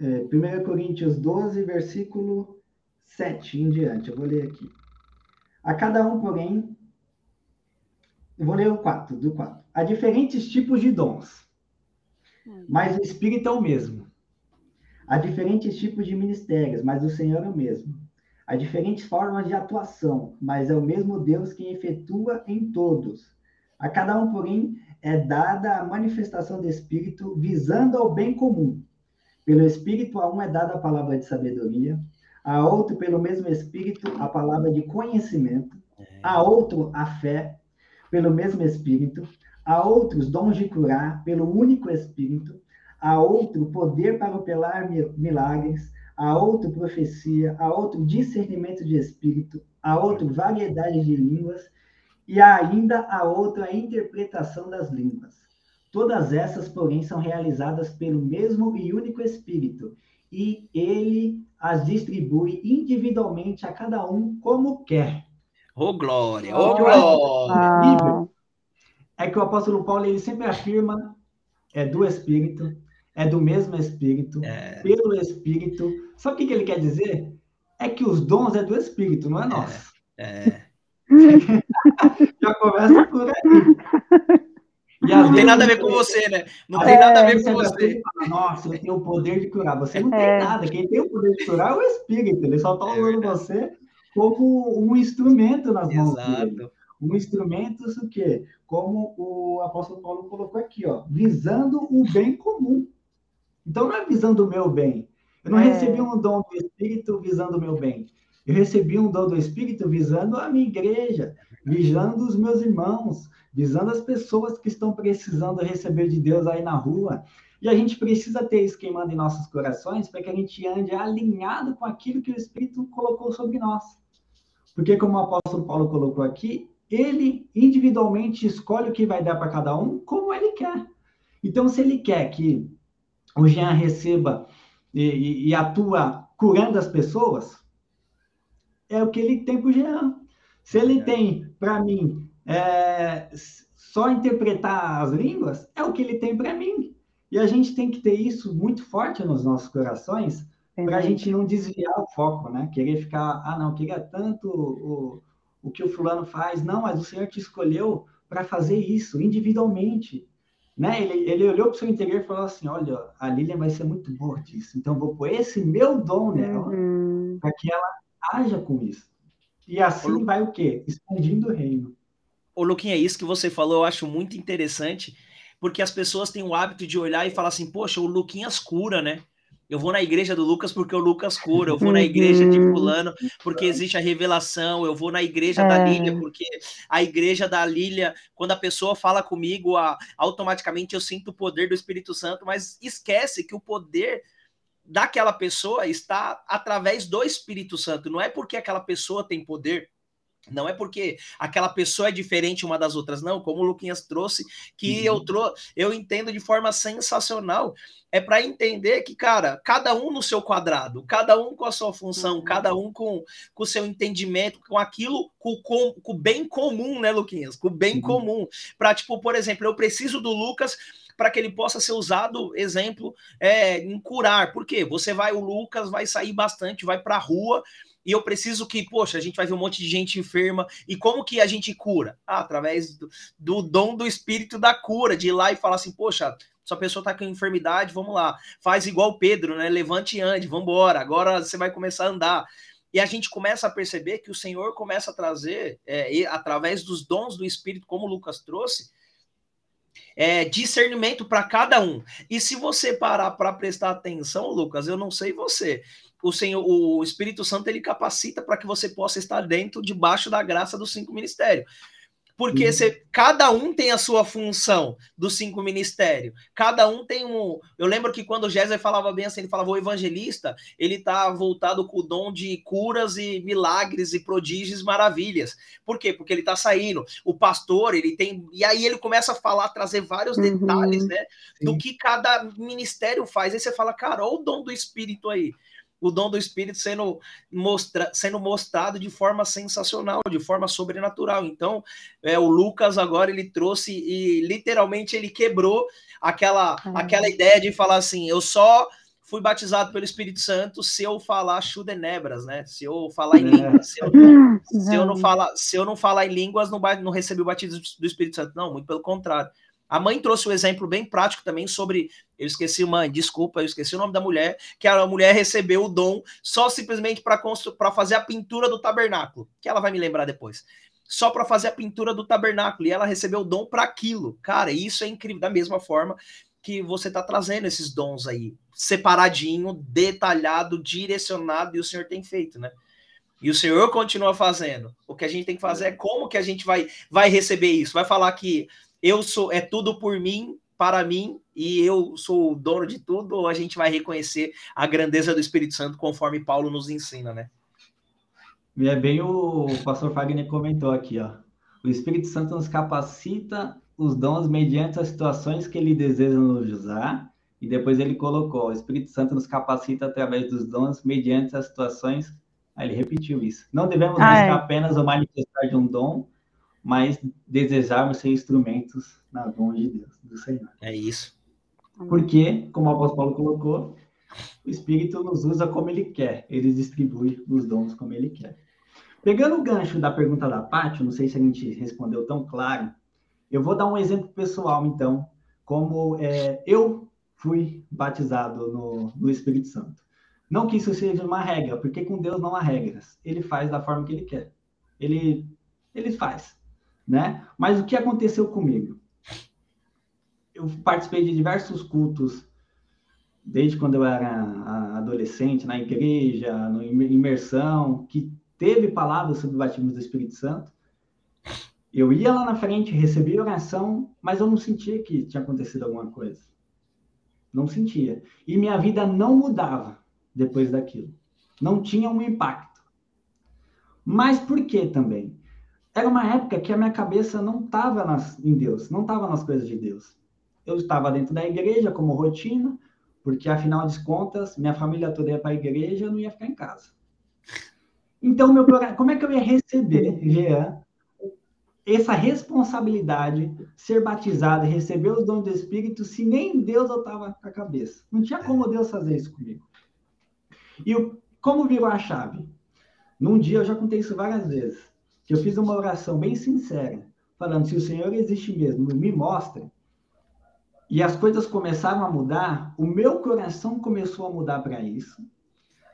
É, 1 Coríntios 12, versículo 7 em diante. Eu vou ler aqui. A cada um, porém, eu vou ler o 4, do 4. Há diferentes tipos de dons, mas o Espírito é o mesmo. Há diferentes tipos de ministérios, mas o Senhor é o mesmo. Há diferentes formas de atuação, mas é o mesmo Deus quem efetua em todos. A cada um, porém, é dada a manifestação do Espírito visando ao bem comum. Pelo Espírito, a um é dada a palavra de sabedoria, a outro, pelo mesmo Espírito, a palavra de conhecimento, a outro, a fé, pelo mesmo Espírito, a outros, dons de curar, pelo único Espírito, a outro, poder para operar milagres, a outro profecia, a outro discernimento de espírito, a outro variedade de línguas e ainda a outra a interpretação das línguas. Todas essas, porém, são realizadas pelo mesmo e único Espírito, e ele as distribui individualmente a cada um como quer. Ô, oh, glória! Ô, oh, glória! É que o apóstolo Paulo ele sempre afirma é do Espírito, é do mesmo Espírito, é. pelo Espírito. Sabe o que, que ele quer dizer? É que os dons é do Espírito, não é, é nosso. É. é. Já começa por aí. Não tem nada a ver com você, né? Não tem nada a ver com você. Nossa, eu tenho o poder de curar. Você não tem é. nada. Quem tem o poder de curar é o Espírito. Ele só está é usando você como um instrumento nas mãos Exato. dele. Um instrumento, o quê? Como o apóstolo Paulo colocou aqui, ó, visando o bem comum. Então não é visando o meu bem. Eu não é. recebi um dom do Espírito visando o meu bem. Eu recebi um dom do Espírito visando a minha igreja, visando os meus irmãos, visando as pessoas que estão precisando receber de Deus aí na rua. E a gente precisa ter isso queimando em nossos corações para que a gente ande alinhado com aquilo que o Espírito colocou sobre nós. Porque, como o apóstolo Paulo colocou aqui, ele individualmente escolhe o que vai dar para cada um como ele quer. Então, se ele quer que o Jean receba e, e, e atua curando as pessoas, é o que ele tem para o Jean. Se ele é. tem, para mim, é, só interpretar as línguas, é o que ele tem para mim. E a gente tem que ter isso muito forte nos nossos corações para a gente não desviar o foco, né? Querer ficar, ah, não, queria tanto o, o que o fulano faz. Não, mas o Senhor te escolheu para fazer isso individualmente. Né? Ele, ele olhou para o seu interior e falou assim: Olha, a Lilian vai ser muito boa disso, então vou pôr esse meu dom nela uhum. para que ela haja com isso. E assim vai o quê? Expandindo o reino. Ô, Luquinha, isso que você falou eu acho muito interessante, porque as pessoas têm o hábito de olhar e falar assim: Poxa, o Luquinhas cura, né? Eu vou na igreja do Lucas porque o Lucas cura, eu vou na igreja de uhum. fulano porque existe a revelação, eu vou na igreja é. da Lília porque a igreja da Lília, quando a pessoa fala comigo, a, automaticamente eu sinto o poder do Espírito Santo, mas esquece que o poder daquela pessoa está através do Espírito Santo, não é porque aquela pessoa tem poder, não é porque aquela pessoa é diferente uma das outras, não. Como o Luquinhas trouxe, que uhum. eu trou eu entendo de forma sensacional. É para entender que, cara, cada um no seu quadrado, cada um com a sua função, uhum. cada um com o seu entendimento, com aquilo, com, com, com o bem comum, né, Luquinhas? Com o bem uhum. comum. Para, tipo, por exemplo, eu preciso do Lucas para que ele possa ser usado, exemplo, é, em curar. Por quê? Você vai, o Lucas vai sair bastante, vai para a rua e eu preciso que, poxa, a gente vai ver um monte de gente enferma. E como que a gente cura? Ah, através do, do dom do espírito da cura, de ir lá e falar assim, poxa, sua pessoa está com enfermidade, vamos lá. Faz igual Pedro, né? Levante e ande, vamos embora. Agora você vai começar a andar. E a gente começa a perceber que o Senhor começa a trazer, é, através dos dons do Espírito, como o Lucas trouxe, é, discernimento para cada um. E se você parar para prestar atenção, Lucas, eu não sei você, o Senhor, o Espírito Santo ele capacita para que você possa estar dentro, debaixo da graça dos cinco ministérios. Porque uhum. você, cada um tem a sua função dos cinco ministérios. Cada um tem um. Eu lembro que quando o Jéssica falava bem assim, ele falava: o evangelista, ele está voltado com o dom de curas e milagres e prodígios, maravilhas. Por quê? Porque ele está saindo. O pastor, ele tem. E aí ele começa a falar, trazer vários uhum. detalhes, né? Sim. Do que cada ministério faz. Aí você fala, cara, olha o dom do Espírito aí o dom do Espírito sendo, mostra, sendo mostrado de forma sensacional, de forma sobrenatural. Então, é, o Lucas agora ele trouxe e literalmente ele quebrou aquela, ah. aquela ideia de falar assim: eu só fui batizado pelo Espírito Santo se eu falar chudenebras, né? Se eu falar em línguas, se eu, se eu, não falar, se eu não falar em línguas, não, não recebi o batismo do Espírito Santo. Não, muito pelo contrário. A mãe trouxe um exemplo bem prático também sobre. Eu esqueci, mãe, desculpa, eu esqueci o nome da mulher, que a mulher recebeu o dom só simplesmente para fazer a pintura do tabernáculo, que ela vai me lembrar depois. Só para fazer a pintura do tabernáculo, e ela recebeu o dom para aquilo. Cara, isso é incrível. Da mesma forma que você está trazendo esses dons aí, separadinho, detalhado, direcionado, e o Senhor tem feito, né? E o Senhor continua fazendo. O que a gente tem que fazer é como que a gente vai, vai receber isso. Vai falar que eu sou, é tudo por mim, para mim e eu sou o dono de tudo, ou a gente vai reconhecer a grandeza do Espírito Santo conforme Paulo nos ensina, né? E é bem o pastor Fagner comentou aqui, ó. O Espírito Santo nos capacita os dons mediante as situações que ele deseja nos usar, e depois ele colocou: o Espírito Santo nos capacita através dos dons mediante as situações. Aí ele repetiu isso. Não devemos ah, buscar é. apenas o manifestar de um dom, mas desejarmos ser instrumentos nas mãos de Deus, do Senhor. É isso. Porque, como o apóstolo Paulo colocou, o Espírito nos usa como ele quer, ele distribui os dons como ele quer. Pegando o gancho da pergunta da Paty, não sei se a gente respondeu tão claro, eu vou dar um exemplo pessoal, então, como é, eu fui batizado no, no Espírito Santo. Não que isso seja uma regra, porque com Deus não há regras. Ele faz da forma que ele quer. Ele, ele faz, né? Mas o que aconteceu comigo? Eu participei de diversos cultos desde quando eu era adolescente, na igreja, na imersão, que teve palavras sobre o batismo do Espírito Santo. Eu ia lá na frente, recebia oração, mas eu não sentia que tinha acontecido alguma coisa. Não sentia. E minha vida não mudava depois daquilo. Não tinha um impacto. Mas por que também? Era uma época que a minha cabeça não estava em Deus, não estava nas coisas de Deus. Eu estava dentro da igreja como rotina, porque afinal de contas, minha família toda ia para a igreja, eu não ia ficar em casa. Então, meu como é que eu ia receber, Jean, essa responsabilidade, ser batizado e receber os dons do Espírito, se nem Deus eu estava com a cabeça? Não tinha como Deus fazer isso comigo. E como virou a chave? Num dia, eu já contei isso várias vezes, que eu fiz uma oração bem sincera, falando, se o Senhor existe mesmo, me mostra, e as coisas começaram a mudar, o meu coração começou a mudar para isso.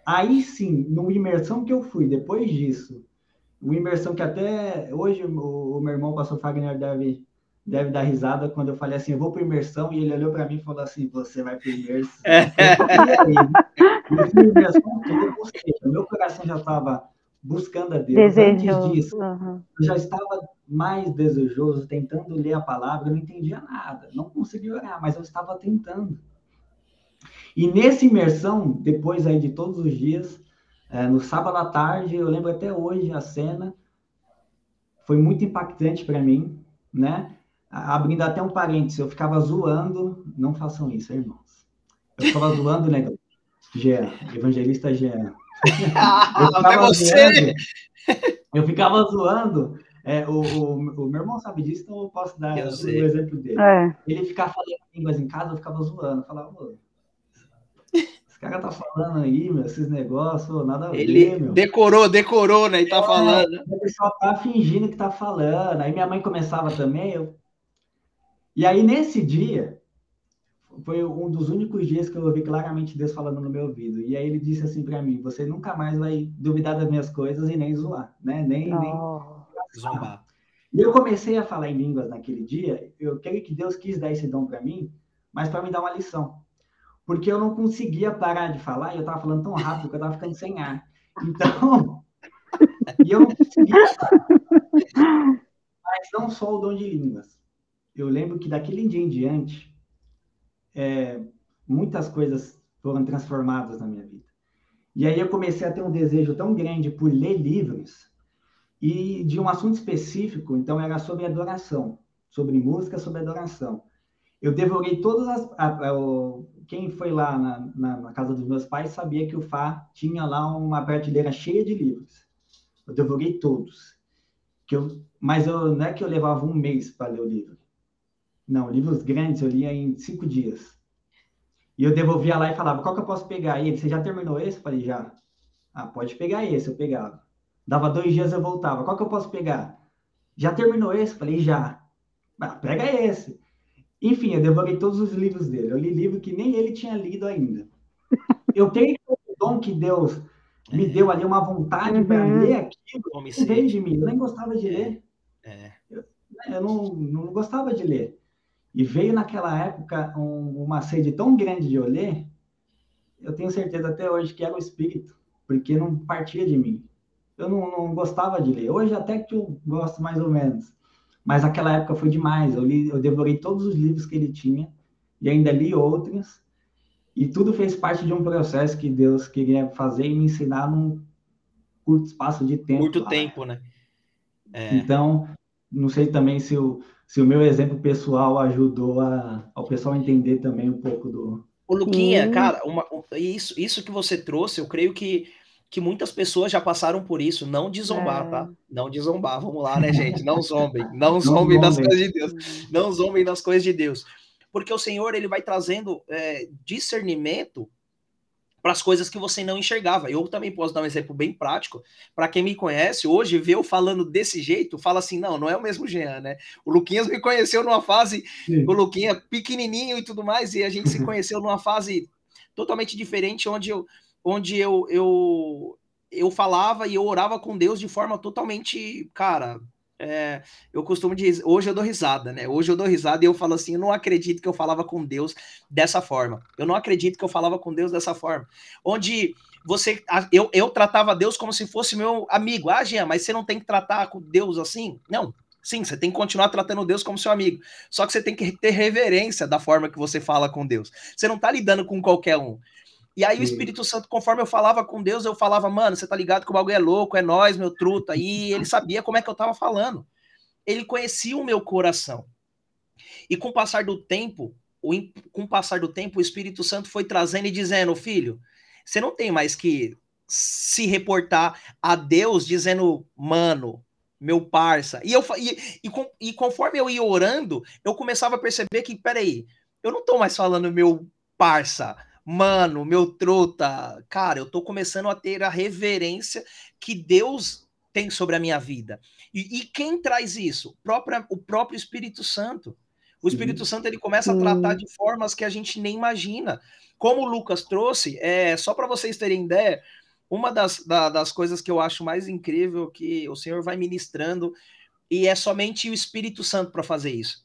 Aí sim, numa imersão que eu fui depois disso, uma imersão que até hoje o, o meu irmão, o pastor Fagner, deve, deve dar risada quando eu falei assim: eu vou para imersão, e ele olhou para mim e falou assim: você vai para imersão. É. imersão toda, meu coração já estava buscando a Deus. Desejoso. Antes disso, uhum. eu já estava mais desejoso, tentando ler a palavra, eu não entendia nada, não conseguia orar, mas eu estava tentando. E nessa imersão, depois aí de todos os dias, é, no sábado à tarde, eu lembro até hoje a cena, foi muito impactante para mim, né? Abrindo até um parênteses, eu ficava zoando, não façam isso, irmãos. Eu ficava zoando, né? Jean, evangelista Jean. Eu ficava, zoando, eu ficava zoando é, o, o, o, meu irmão sabe disso, então eu posso dar eu o exemplo dele. É. Ele ficava falando línguas em casa, eu ficava zoando. Eu falava, esse cara tá falando aí, meu, esses negócios, nada a ver, Ele meu. decorou, decorou, né? E tá é, falando. O pessoal tá fingindo que tá falando. Aí minha mãe começava também. Eu... E aí, nesse dia, foi um dos únicos dias que eu ouvi claramente Deus falando no meu ouvido. E aí ele disse assim para mim: Você nunca mais vai duvidar das minhas coisas e nem zoar, né? Nem, nem Zombar. E eu comecei a falar em línguas naquele dia. Eu creio que Deus quis dar esse dom para mim, mas para me dar uma lição. Porque eu não conseguia parar de falar e eu estava falando tão rápido que eu estava ficando sem ar. Então, e eu não conseguia. Mas não só o dom de línguas. Eu lembro que daquele dia em diante, é, muitas coisas foram transformadas na minha vida. E aí eu comecei a ter um desejo tão grande por ler livros e de um assunto específico, então era sobre adoração, sobre música, sobre adoração. Eu devorei todas as. A, a, quem foi lá na, na, na, casa dos meus pais sabia que o Fá tinha lá uma prateleira cheia de livros. Eu devorei todos. Que eu, mas eu, não é que eu levava um mês para ler o livro. Não, livros grandes eu lia em cinco dias. E eu devolvia lá e falava: qual que eu posso pegar? ele, você já terminou esse? Eu falei: já. Ah, pode pegar esse. Eu pegava. Dava dois dias eu voltava. Qual que eu posso pegar? Já terminou esse? Falei, já. Ah, pega esse. Enfim, eu devorei todos os livros dele. Eu li livro que nem ele tinha lido ainda. Eu tenho o dom que Deus me é. deu ali uma vontade uhum. para ler aquilo. Em vez de mim, eu nem gostava de ler. É. Eu, eu não, não gostava de ler. E veio naquela época um, uma sede tão grande de ler, eu tenho certeza até hoje que era o Espírito, porque não partia de mim eu não, não, gostava de ler. Hoje até que eu gosto mais ou menos. Mas aquela época foi demais. Eu, li, eu devorei todos os livros que ele tinha. e ainda li outras, e tudo fez parte de um processo que Deus queria fazer e me ensinar num curto espaço de tempo. Curto lá. tempo, né? É... Então, não sei também se o, se o meu exemplo pessoal ajudou a, ao pessoal entender também um pouco do. O Luquinha, cara, uma, isso, isso que você trouxe, eu creio que, que muitas pessoas já passaram por isso. Não desombar, é. tá? Não desombar. Vamos lá, né, gente? Não zombem. Não zombem das coisas de Deus. Não zombem das coisas de Deus. Porque o Senhor, ele vai trazendo é, discernimento para as coisas que você não enxergava. Eu também posso dar um exemplo bem prático. Para quem me conhece, hoje vê eu falando desse jeito, fala assim: não, não é o mesmo Jean, né? O Luquinhas me conheceu numa fase, Sim. o Luquinha pequenininho e tudo mais, e a gente se conheceu numa fase totalmente diferente, onde eu, onde eu, eu, eu falava e eu orava com Deus de forma totalmente, cara, é, eu costumo dizer, hoje eu dou risada, né? Hoje eu dou risada e eu falo assim: eu não acredito que eu falava com Deus dessa forma. Eu não acredito que eu falava com Deus dessa forma. Onde você, eu, eu tratava Deus como se fosse meu amigo. Ah, Jean, mas você não tem que tratar com Deus assim? Não. Sim, você tem que continuar tratando Deus como seu amigo. Só que você tem que ter reverência da forma que você fala com Deus. Você não tá lidando com qualquer um. E aí o Espírito Santo, conforme eu falava com Deus, eu falava, mano, você tá ligado que o bagulho é louco, é nós, meu truta. E ele sabia como é que eu tava falando. Ele conhecia o meu coração. E com o passar do tempo, o, com o passar do tempo, o Espírito Santo foi trazendo e dizendo, filho, você não tem mais que se reportar a Deus dizendo, mano, meu parça. E, eu, e, e, e conforme eu ia orando, eu começava a perceber que, peraí, eu não tô mais falando meu parça mano, meu trota, cara, eu tô começando a ter a reverência que Deus tem sobre a minha vida. E, e quem traz isso? O próprio, o próprio Espírito Santo. O Espírito Sim. Santo ele começa a tratar de formas que a gente nem imagina. Como o Lucas trouxe, é só para vocês terem ideia, uma das, da, das coisas que eu acho mais incrível que o Senhor vai ministrando e é somente o Espírito Santo para fazer isso.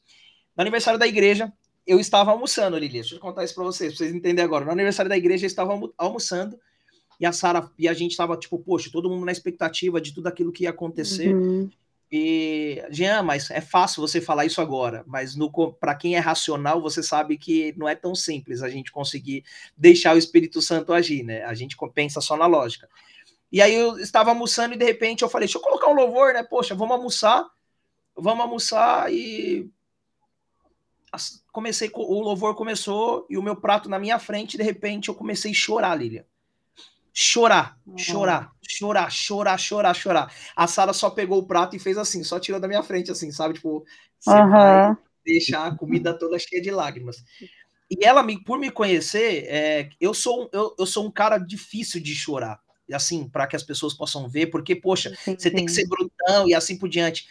No aniversário da igreja, eu estava almoçando, Lili. Deixa eu contar isso para vocês, para vocês entenderem agora. No aniversário da igreja, eu estava almoçando e a Sara e a gente estava tipo, poxa, todo mundo na expectativa de tudo aquilo que ia acontecer. Uhum. E, Jean, mas é fácil você falar isso agora, mas para quem é racional, você sabe que não é tão simples a gente conseguir deixar o Espírito Santo agir, né? A gente pensa só na lógica. E aí eu estava almoçando e de repente eu falei, deixa eu colocar um louvor, né? Poxa, vamos almoçar, vamos almoçar e comecei, o louvor começou e o meu prato na minha frente, de repente eu comecei a chorar, Lilian. Chorar, chorar, chorar, chorar, chorar, chorar. A Sara só pegou o prato e fez assim, só tirou da minha frente, assim, sabe? Tipo, você uhum. vai deixar a comida toda cheia de lágrimas. E ela, me, por me conhecer, é, eu, sou, eu, eu sou um cara difícil de chorar, assim, para que as pessoas possam ver, porque, poxa, sim, você sim. tem que ser brutão e assim por diante.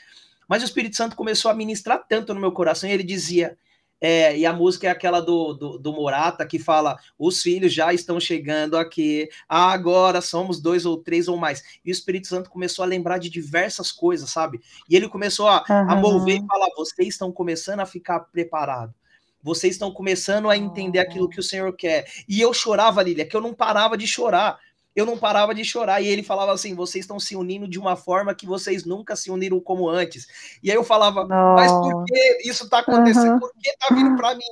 Mas o Espírito Santo começou a ministrar tanto no meu coração e ele dizia: é, e a música é aquela do, do, do, Morata que fala: os filhos já estão chegando aqui, agora somos dois ou três ou mais. E o Espírito Santo começou a lembrar de diversas coisas, sabe? E ele começou a, uhum. a mover e falar: vocês estão começando a ficar preparados. Vocês estão começando a entender aquilo que o Senhor quer. E eu chorava, Lília, que eu não parava de chorar eu não parava de chorar. E ele falava assim: vocês estão se unindo de uma forma que vocês nunca se uniram como antes. E aí eu falava: não. mas por que isso está acontecendo? Uhum. Por que está vindo para mim?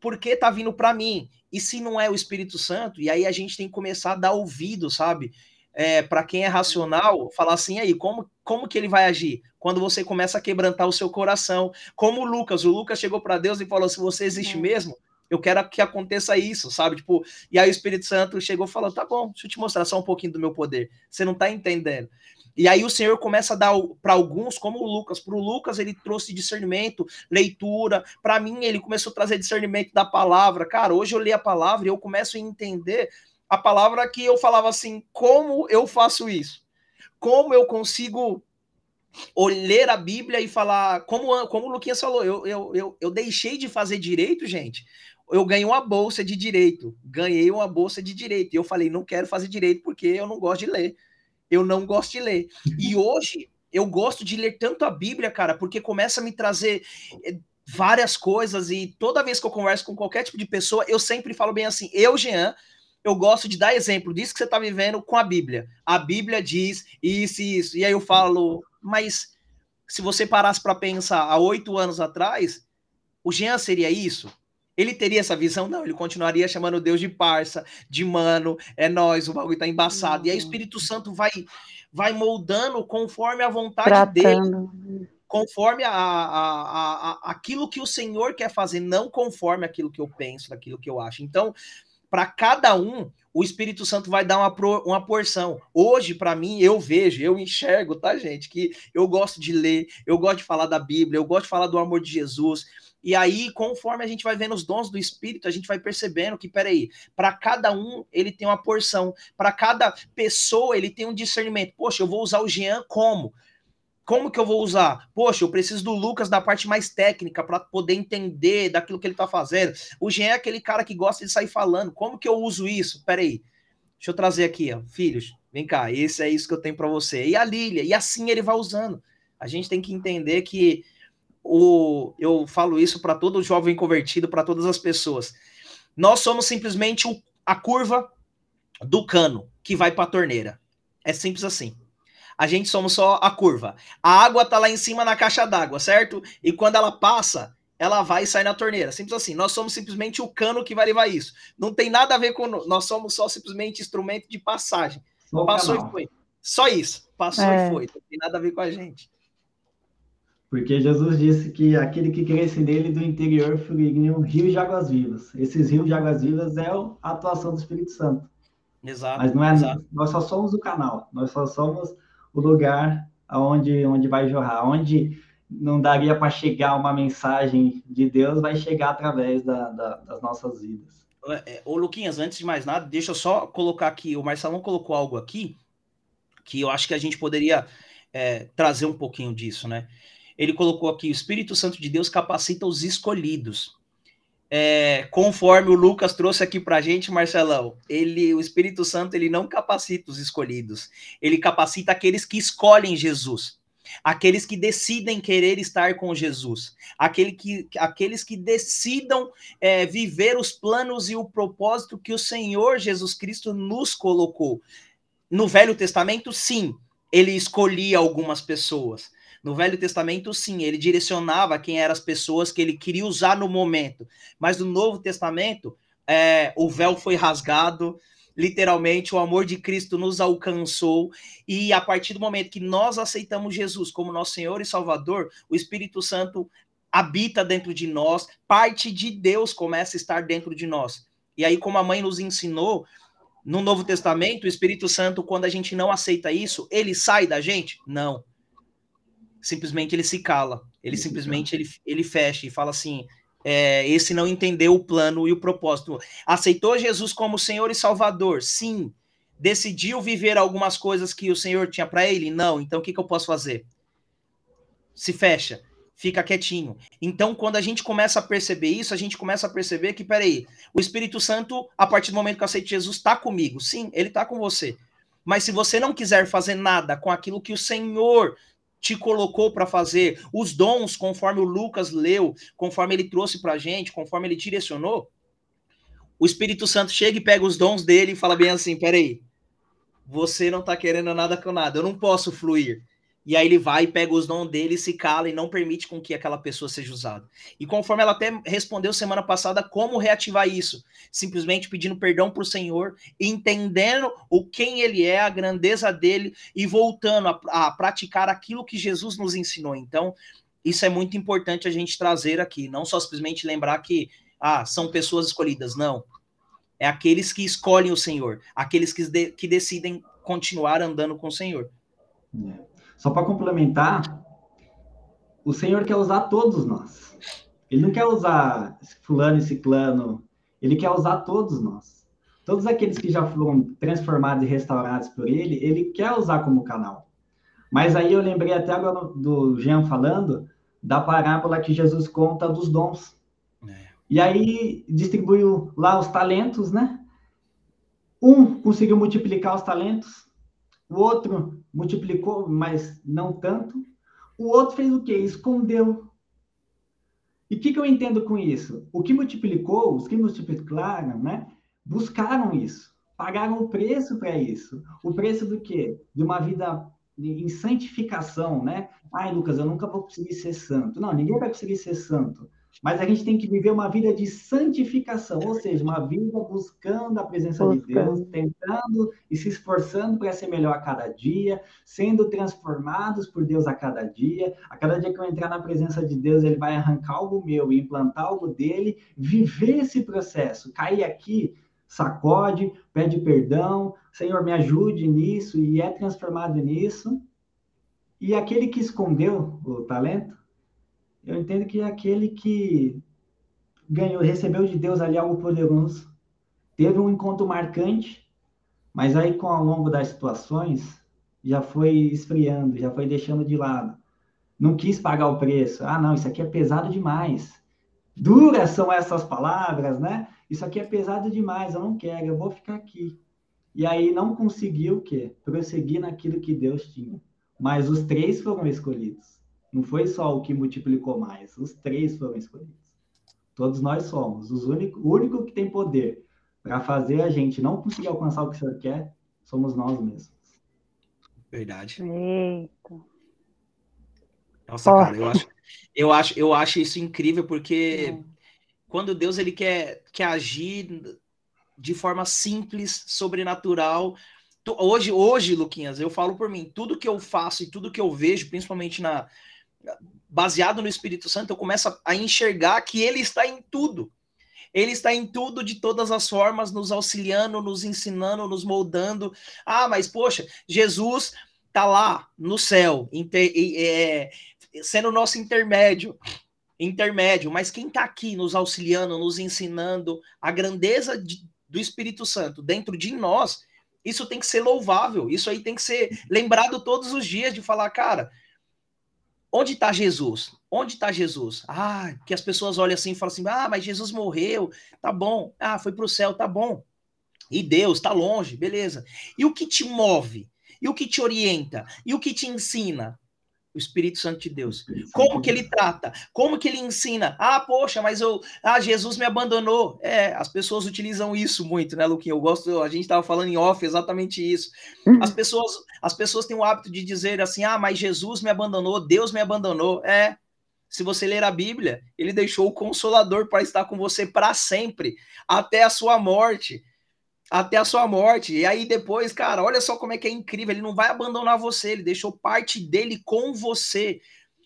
Por que está vindo para mim? E se não é o Espírito Santo? E aí a gente tem que começar a dar ouvido, sabe? É, para quem é racional, falar assim, aí, como, como que ele vai agir? Quando você começa a quebrantar o seu coração. Como o Lucas, o Lucas chegou para Deus e falou: se você existe mesmo, eu quero que aconteça isso, sabe? Tipo, e aí o Espírito Santo chegou e falou: tá bom, deixa eu te mostrar só um pouquinho do meu poder. Você não tá entendendo. E aí o Senhor começa a dar para alguns, como o Lucas, para o Lucas ele trouxe discernimento, leitura. Para mim ele começou a trazer discernimento da palavra. Cara, hoje eu leio a palavra e eu começo a entender a palavra que eu falava assim: como eu faço isso? Como eu consigo ler a Bíblia e falar, como, como o Luquinhas falou, eu, eu, eu, eu deixei de fazer direito, gente, eu ganhei uma bolsa de direito. Ganhei uma bolsa de direito. E eu falei, não quero fazer direito porque eu não gosto de ler. Eu não gosto de ler. E hoje eu gosto de ler tanto a Bíblia, cara, porque começa a me trazer eh, várias coisas e toda vez que eu converso com qualquer tipo de pessoa, eu sempre falo bem assim, eu, Jean, eu gosto de dar exemplo disso que você está vivendo com a Bíblia. A Bíblia diz isso e isso. E aí eu falo, mas se você parasse para pensar há oito anos atrás, o Jean seria isso? Ele teria essa visão? Não, ele continuaria chamando Deus de parça, de mano, é nós, o bagulho tá embaçado. Uhum. E aí o Espírito Santo vai vai moldando conforme a vontade Tratando. dele, conforme a, a, a, aquilo que o Senhor quer fazer, não conforme aquilo que eu penso, aquilo que eu acho. Então, para cada um, o Espírito Santo vai dar uma, pro, uma porção. Hoje, para mim, eu vejo, eu enxergo, tá, gente? Que eu gosto de ler, eu gosto de falar da Bíblia, eu gosto de falar do amor de Jesus. E aí, conforme a gente vai vendo os dons do Espírito, a gente vai percebendo que, peraí, para cada um ele tem uma porção, para cada pessoa ele tem um discernimento. Poxa, eu vou usar o Jean como? Como que eu vou usar? Poxa, eu preciso do Lucas da parte mais técnica para poder entender daquilo que ele está fazendo. O Jean é aquele cara que gosta de sair falando. Como que eu uso isso? Peraí. Deixa eu trazer aqui, ó. Filhos, vem cá. Esse é isso que eu tenho para você. E a Lília. E assim ele vai usando. A gente tem que entender que o, eu falo isso para todo jovem convertido, para todas as pessoas. Nós somos simplesmente o, a curva do cano que vai para a torneira. É simples assim. A gente somos só a curva. A água tá lá em cima na caixa d'água, certo? E quando ela passa, ela vai sair na torneira. Simples assim. Nós somos simplesmente o cano que vai levar isso. Não tem nada a ver com. Nós somos só simplesmente instrumento de passagem. Passou e foi. Só isso. Passou é. e foi. Não tem nada a ver com a gente. Porque Jesus disse que aquele que cresce nele do interior fluiriam rios de águas vivas. Esses rios de águas vivas é a atuação do Espírito Santo. Exato. Mas não é, exato. nós só somos o canal, nós só somos o lugar aonde onde vai jorrar, onde não daria para chegar uma mensagem de Deus, vai chegar através da, da, das nossas vidas. É, ô, Luquinhas, antes de mais nada, deixa eu só colocar aqui, o Marcelão colocou algo aqui que eu acho que a gente poderia é, trazer um pouquinho disso, né? ele colocou aqui: o Espírito Santo de Deus capacita os escolhidos. É, conforme o Lucas trouxe aqui para a gente, Marcelão, ele, o Espírito Santo ele não capacita os escolhidos, ele capacita aqueles que escolhem Jesus, aqueles que decidem querer estar com Jesus, aquele que, aqueles que decidam é, viver os planos e o propósito que o Senhor Jesus Cristo nos colocou. No Velho Testamento, sim, ele escolhia algumas pessoas, no Velho Testamento, sim, ele direcionava quem eram as pessoas que ele queria usar no momento. Mas no Novo Testamento, é, o véu foi rasgado, literalmente o amor de Cristo nos alcançou e a partir do momento que nós aceitamos Jesus como nosso Senhor e Salvador, o Espírito Santo habita dentro de nós, parte de Deus começa a estar dentro de nós. E aí como a mãe nos ensinou, no Novo Testamento, o Espírito Santo, quando a gente não aceita isso, ele sai da gente? Não simplesmente ele se cala. Ele simplesmente ele, ele fecha e fala assim: é, esse não entendeu o plano e o propósito. Aceitou Jesus como Senhor e Salvador? Sim. Decidiu viver algumas coisas que o Senhor tinha para ele? Não. Então o que, que eu posso fazer? Se fecha, fica quietinho. Então, quando a gente começa a perceber isso, a gente começa a perceber que, peraí, o Espírito Santo, a partir do momento que eu aceito Jesus, está comigo. Sim, ele está com você. Mas se você não quiser fazer nada com aquilo que o Senhor te colocou para fazer, os dons, conforme o Lucas leu, conforme ele trouxe para a gente, conforme ele direcionou, o Espírito Santo chega e pega os dons dele e fala bem assim: peraí, você não está querendo nada com nada, eu não posso fluir. E aí ele vai e pega os dons dele, se cala e não permite com que aquela pessoa seja usada. E conforme ela até respondeu semana passada, como reativar isso? Simplesmente pedindo perdão para o Senhor, entendendo o quem ele é, a grandeza dele e voltando a, a praticar aquilo que Jesus nos ensinou. Então, isso é muito importante a gente trazer aqui, não só simplesmente lembrar que ah, são pessoas escolhidas, não. É aqueles que escolhem o Senhor, aqueles que, de, que decidem continuar andando com o Senhor. É. Só para complementar, o Senhor quer usar todos nós. Ele não quer usar fulano e ciclano, ele quer usar todos nós. Todos aqueles que já foram transformados e restaurados por ele, ele quer usar como canal. Mas aí eu lembrei até agora do Jean falando da parábola que Jesus conta dos dons. É. E aí distribuiu lá os talentos, né? Um conseguiu multiplicar os talentos, o outro multiplicou, mas não tanto. O outro fez o quê? Escondeu. E o que, que eu entendo com isso? O que multiplicou, os que multiplicaram, né, buscaram isso, pagaram o preço para isso. O preço do quê? De uma vida em santificação, né? Ai, Lucas, eu nunca vou conseguir ser santo. Não, ninguém vai conseguir ser santo. Mas a gente tem que viver uma vida de santificação, ou seja, uma vida buscando a presença buscando. de Deus, tentando e se esforçando para ser melhor a cada dia, sendo transformados por Deus a cada dia. A cada dia que eu entrar na presença de Deus, ele vai arrancar algo meu e implantar algo dele, viver esse processo, cair aqui, sacode, pede perdão, Senhor, me ajude nisso e é transformado nisso. E aquele que escondeu o talento, eu entendo que é aquele que ganhou, recebeu de Deus ali algo poderoso, teve um encontro marcante, mas aí com ao longo das situações já foi esfriando, já foi deixando de lado. Não quis pagar o preço. Ah, não, isso aqui é pesado demais. Duras são essas palavras, né? Isso aqui é pesado demais, eu não quero, eu vou ficar aqui. E aí não conseguiu o quê? Prosseguir naquilo que Deus tinha. Mas os três foram escolhidos. Não foi só o que multiplicou mais, os três foram escolhidos. Todos nós somos. Os único, o único que tem poder para fazer a gente não conseguir alcançar o que o Senhor quer, somos nós mesmos. Verdade. Eita. Nossa, cara, eu acho, eu acho, eu acho isso incrível porque é. quando Deus ele quer, quer agir de forma simples, sobrenatural, hoje, hoje, Luquinhas, eu falo por mim, tudo que eu faço e tudo que eu vejo, principalmente na, baseado no Espírito Santo, eu começo a enxergar que ele está em tudo. Ele está em tudo, de todas as formas, nos auxiliando, nos ensinando, nos moldando. Ah, mas poxa, Jesus está lá no céu, é, sendo nosso intermédio, intermédio. Mas quem está aqui nos auxiliando, nos ensinando a grandeza de, do Espírito Santo dentro de nós, isso tem que ser louvável. Isso aí tem que ser lembrado todos os dias de falar, cara, Onde está Jesus? Onde está Jesus? Ah, que as pessoas olham assim e falam assim: ah, mas Jesus morreu, tá bom. Ah, foi para o céu, tá bom. E Deus está longe, beleza. E o que te move? E o que te orienta? E o que te ensina? O Espírito Santo de Deus. Como que ele trata? Como que ele ensina? Ah, poxa, mas eu, ah, Jesus me abandonou. É, as pessoas utilizam isso muito, né, Luquinha? Eu gosto, a gente estava falando em off exatamente isso. Uhum. As pessoas, as pessoas têm o hábito de dizer assim: "Ah, mas Jesus me abandonou, Deus me abandonou". É, se você ler a Bíblia, ele deixou o consolador para estar com você para sempre, até a sua morte até a sua morte. E aí depois, cara, olha só como é que é incrível, ele não vai abandonar você, ele deixou parte dele com você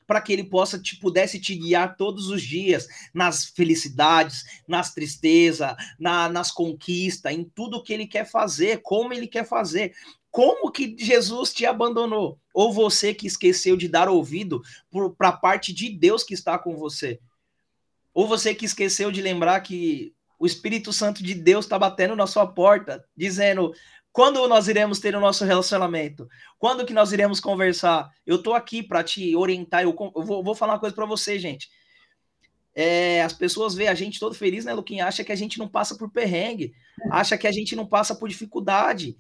para que ele possa te pudesse te guiar todos os dias nas felicidades, nas tristezas, na, nas conquistas, em tudo que ele quer fazer, como ele quer fazer. Como que Jesus te abandonou? Ou você que esqueceu de dar ouvido para a parte de Deus que está com você? Ou você que esqueceu de lembrar que o Espírito Santo de Deus está batendo na sua porta, dizendo: quando nós iremos ter o nosso relacionamento? Quando que nós iremos conversar? Eu estou aqui para te orientar. Eu, eu vou, vou, falar uma coisa para você, gente. É, as pessoas veem a gente todo feliz, né, Luquinha? Acha que a gente não passa por perrengue, acha que a gente não passa por dificuldade.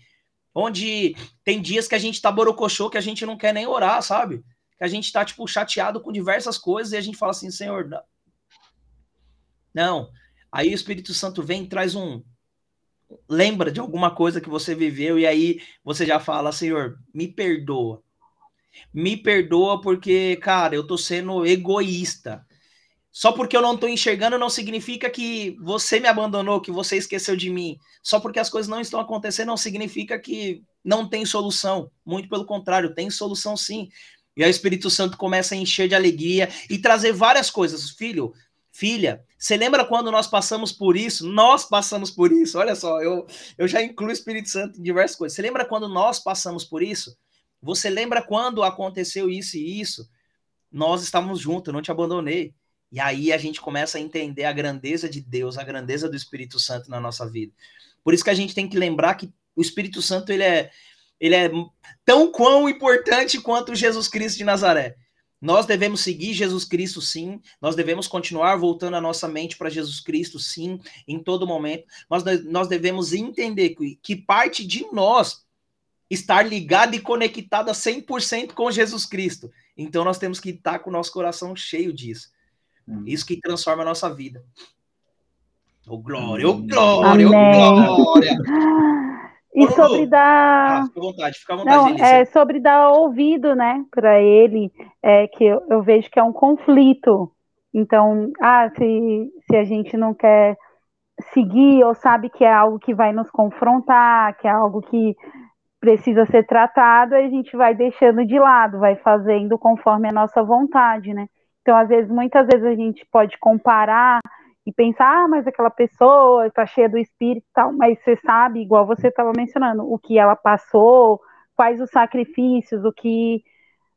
Onde tem dias que a gente tá borocochô, que a gente não quer nem orar, sabe? Que a gente tá, tipo, chateado com diversas coisas e a gente fala assim, Senhor, não. Aí o Espírito Santo vem e traz um. Lembra de alguma coisa que você viveu, e aí você já fala, Senhor, me perdoa. Me perdoa porque, cara, eu tô sendo egoísta. Só porque eu não tô enxergando não significa que você me abandonou, que você esqueceu de mim. Só porque as coisas não estão acontecendo não significa que não tem solução. Muito pelo contrário, tem solução sim. E aí o Espírito Santo começa a encher de alegria e trazer várias coisas. Filho, Filha, você lembra quando nós passamos por isso? Nós passamos por isso. Olha só, eu, eu já incluo o Espírito Santo em diversas coisas. Você lembra quando nós passamos por isso? Você lembra quando aconteceu isso e isso? Nós estávamos juntos, eu não te abandonei. E aí a gente começa a entender a grandeza de Deus, a grandeza do Espírito Santo na nossa vida. Por isso que a gente tem que lembrar que o Espírito Santo ele é, ele é tão quão importante quanto Jesus Cristo de Nazaré. Nós devemos seguir Jesus Cristo, sim. Nós devemos continuar voltando a nossa mente para Jesus Cristo, sim, em todo momento. Mas nós devemos entender que, que parte de nós estar ligada e conectada 100% com Jesus Cristo. Então nós temos que estar com o nosso coração cheio disso. Hum. Isso que transforma a nossa vida. Ô oh, glória, ô oh, glória, ô oh, glória. E Ô, sobre dar. Ah, vontade, fica à vontade. Não, é sobre dar ouvido, né, para ele, é, que eu, eu, vejo que é um conflito Então, ah, se, se a gente não quer seguir ou sabe que é algo que vai nos confrontar, que é algo que precisa ser tratado, a gente vai deixando de lado, vai fazendo conforme a nossa vontade, né? Então, às vezes, muitas vezes a gente pode comparar e pensar, ah, mas aquela pessoa está cheia do espírito e tal, mas você sabe, igual você estava mencionando, o que ela passou, quais os sacrifícios, o que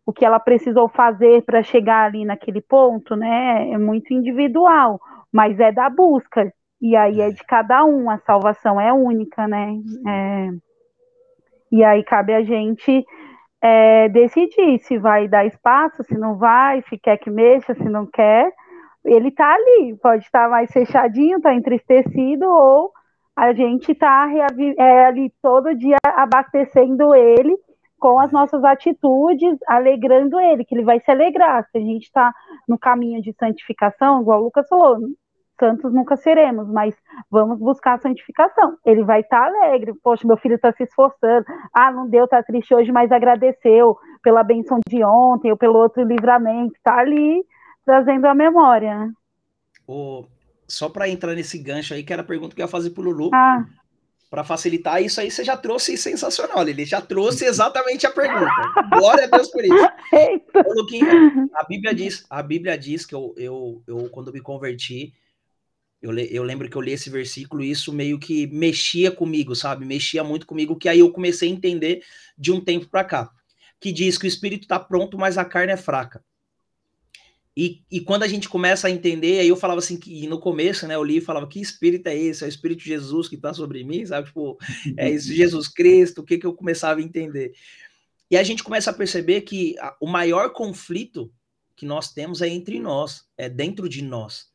o que ela precisou fazer para chegar ali naquele ponto, né? É muito individual, mas é da busca. E aí é de cada um, a salvação é única, né? É, e aí cabe a gente é, decidir se vai dar espaço, se não vai, se quer que mexa, se não quer. Ele está ali, pode estar tá mais fechadinho, está entristecido, ou a gente está é, ali todo dia abastecendo ele com as nossas atitudes, alegrando ele, que ele vai se alegrar. Se a gente está no caminho de santificação, igual o Lucas falou, santos nunca seremos, mas vamos buscar a santificação. Ele vai estar tá alegre. Poxa, meu filho está se esforçando. Ah, não deu, está triste hoje, mas agradeceu pela benção de ontem ou pelo outro livramento. Está ali trazendo a memória. Né? O... Só para entrar nesse gancho aí, que era a pergunta que eu ia fazer para o Lulu. Ah. Para facilitar isso aí, você já trouxe sensacional. Ele já trouxe exatamente a pergunta. Glória a Deus por isso. Ô, Luquinha, a Bíblia diz, a Bíblia diz que eu, eu, eu quando me converti, eu, eu lembro que eu li esse versículo e isso meio que mexia comigo, sabe? Mexia muito comigo, que aí eu comecei a entender de um tempo para cá. Que diz que o espírito está pronto, mas a carne é fraca. E, e quando a gente começa a entender, aí eu falava assim, que no começo, né, eu li e falava, que espírito é esse? É o Espírito de Jesus que está sobre mim, sabe? Tipo, é esse Jesus Cristo, o que que eu começava a entender? E a gente começa a perceber que a, o maior conflito que nós temos é entre nós, é dentro de nós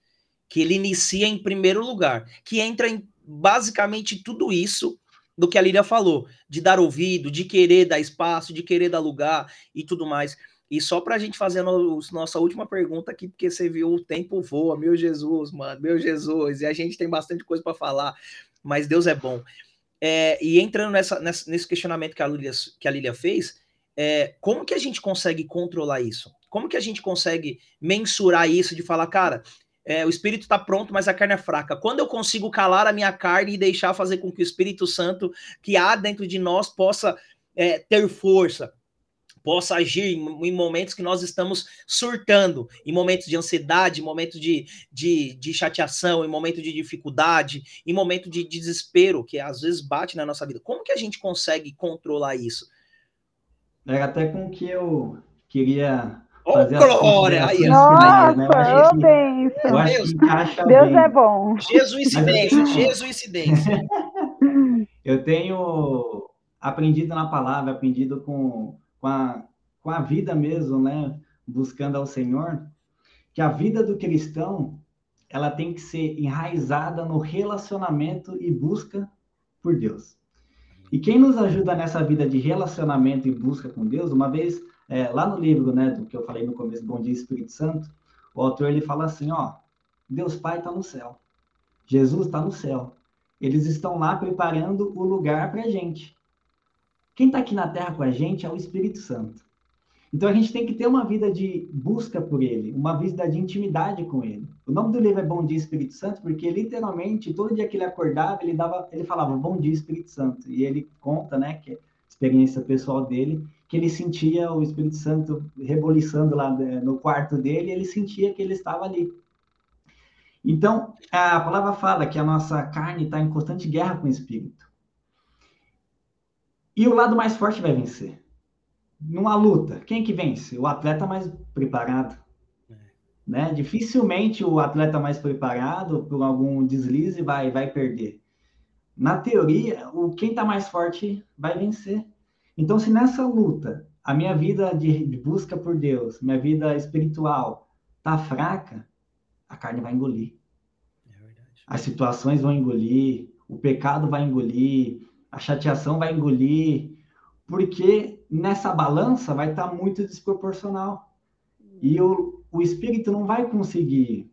que ele inicia em primeiro lugar, que entra em basicamente tudo isso do que a Lília falou, de dar ouvido, de querer dar espaço, de querer dar lugar e tudo mais. E só para a gente fazer a no, nossa última pergunta aqui, porque você viu o tempo voa, meu Jesus, mano, meu Jesus, e a gente tem bastante coisa para falar, mas Deus é bom. É, e entrando nessa, nessa, nesse questionamento que a Lília, que a Lília fez, é, como que a gente consegue controlar isso? Como que a gente consegue mensurar isso de falar, cara, é, o espírito está pronto, mas a carne é fraca. Quando eu consigo calar a minha carne e deixar fazer com que o Espírito Santo que há dentro de nós possa é, ter força, possa agir em, em, momentos que nós estamos surtando, em momentos de ansiedade, em momentos de, de, de chateação, em momentos de dificuldade, em momentos de desespero, que às vezes bate na nossa vida. Como que a gente consegue controlar isso? É até com que eu queria Oh, glória! Aí, Nossa, né? eu penso. Deus, Deus é bom. Jesuicidência, Jesuicidência. Eu tenho aprendido na palavra, aprendido com, com, a, com a vida mesmo, né? Buscando ao Senhor, que a vida do cristão ela tem que ser enraizada no relacionamento e busca por Deus. E quem nos ajuda nessa vida de relacionamento e busca com Deus, uma vez é, lá no livro, né, do que eu falei no começo, Bom Dia Espírito Santo, o autor ele fala assim, ó, Deus Pai está no céu, Jesus está no céu, eles estão lá preparando o lugar para gente. Quem está aqui na Terra com a gente é o Espírito Santo. Então a gente tem que ter uma vida de busca por Ele, uma vida de intimidade com Ele. O nome do livro é Bom Dia Espírito Santo porque literalmente todo dia que ele acordava ele dava, ele falava Bom Dia Espírito Santo e ele conta, né, que experiência pessoal dele que ele sentia o Espírito Santo reboliçando lá né, no quarto dele, e ele sentia que ele estava ali. Então, a palavra fala que a nossa carne está em constante guerra com o Espírito. E o lado mais forte vai vencer. Numa luta, quem que vence? O atleta mais preparado. É. Né? Dificilmente o atleta mais preparado, por algum deslize, vai, vai perder. Na teoria, o quem está mais forte vai vencer. Então, se nessa luta a minha vida de, busca por Deus, minha vida espiritual tá fraca, a carne vai engolir. É As situações vão engolir, o pecado vai engolir, a chateação vai engolir, porque nessa balança vai estar tá muito desproporcional. E o, o espírito não vai conseguir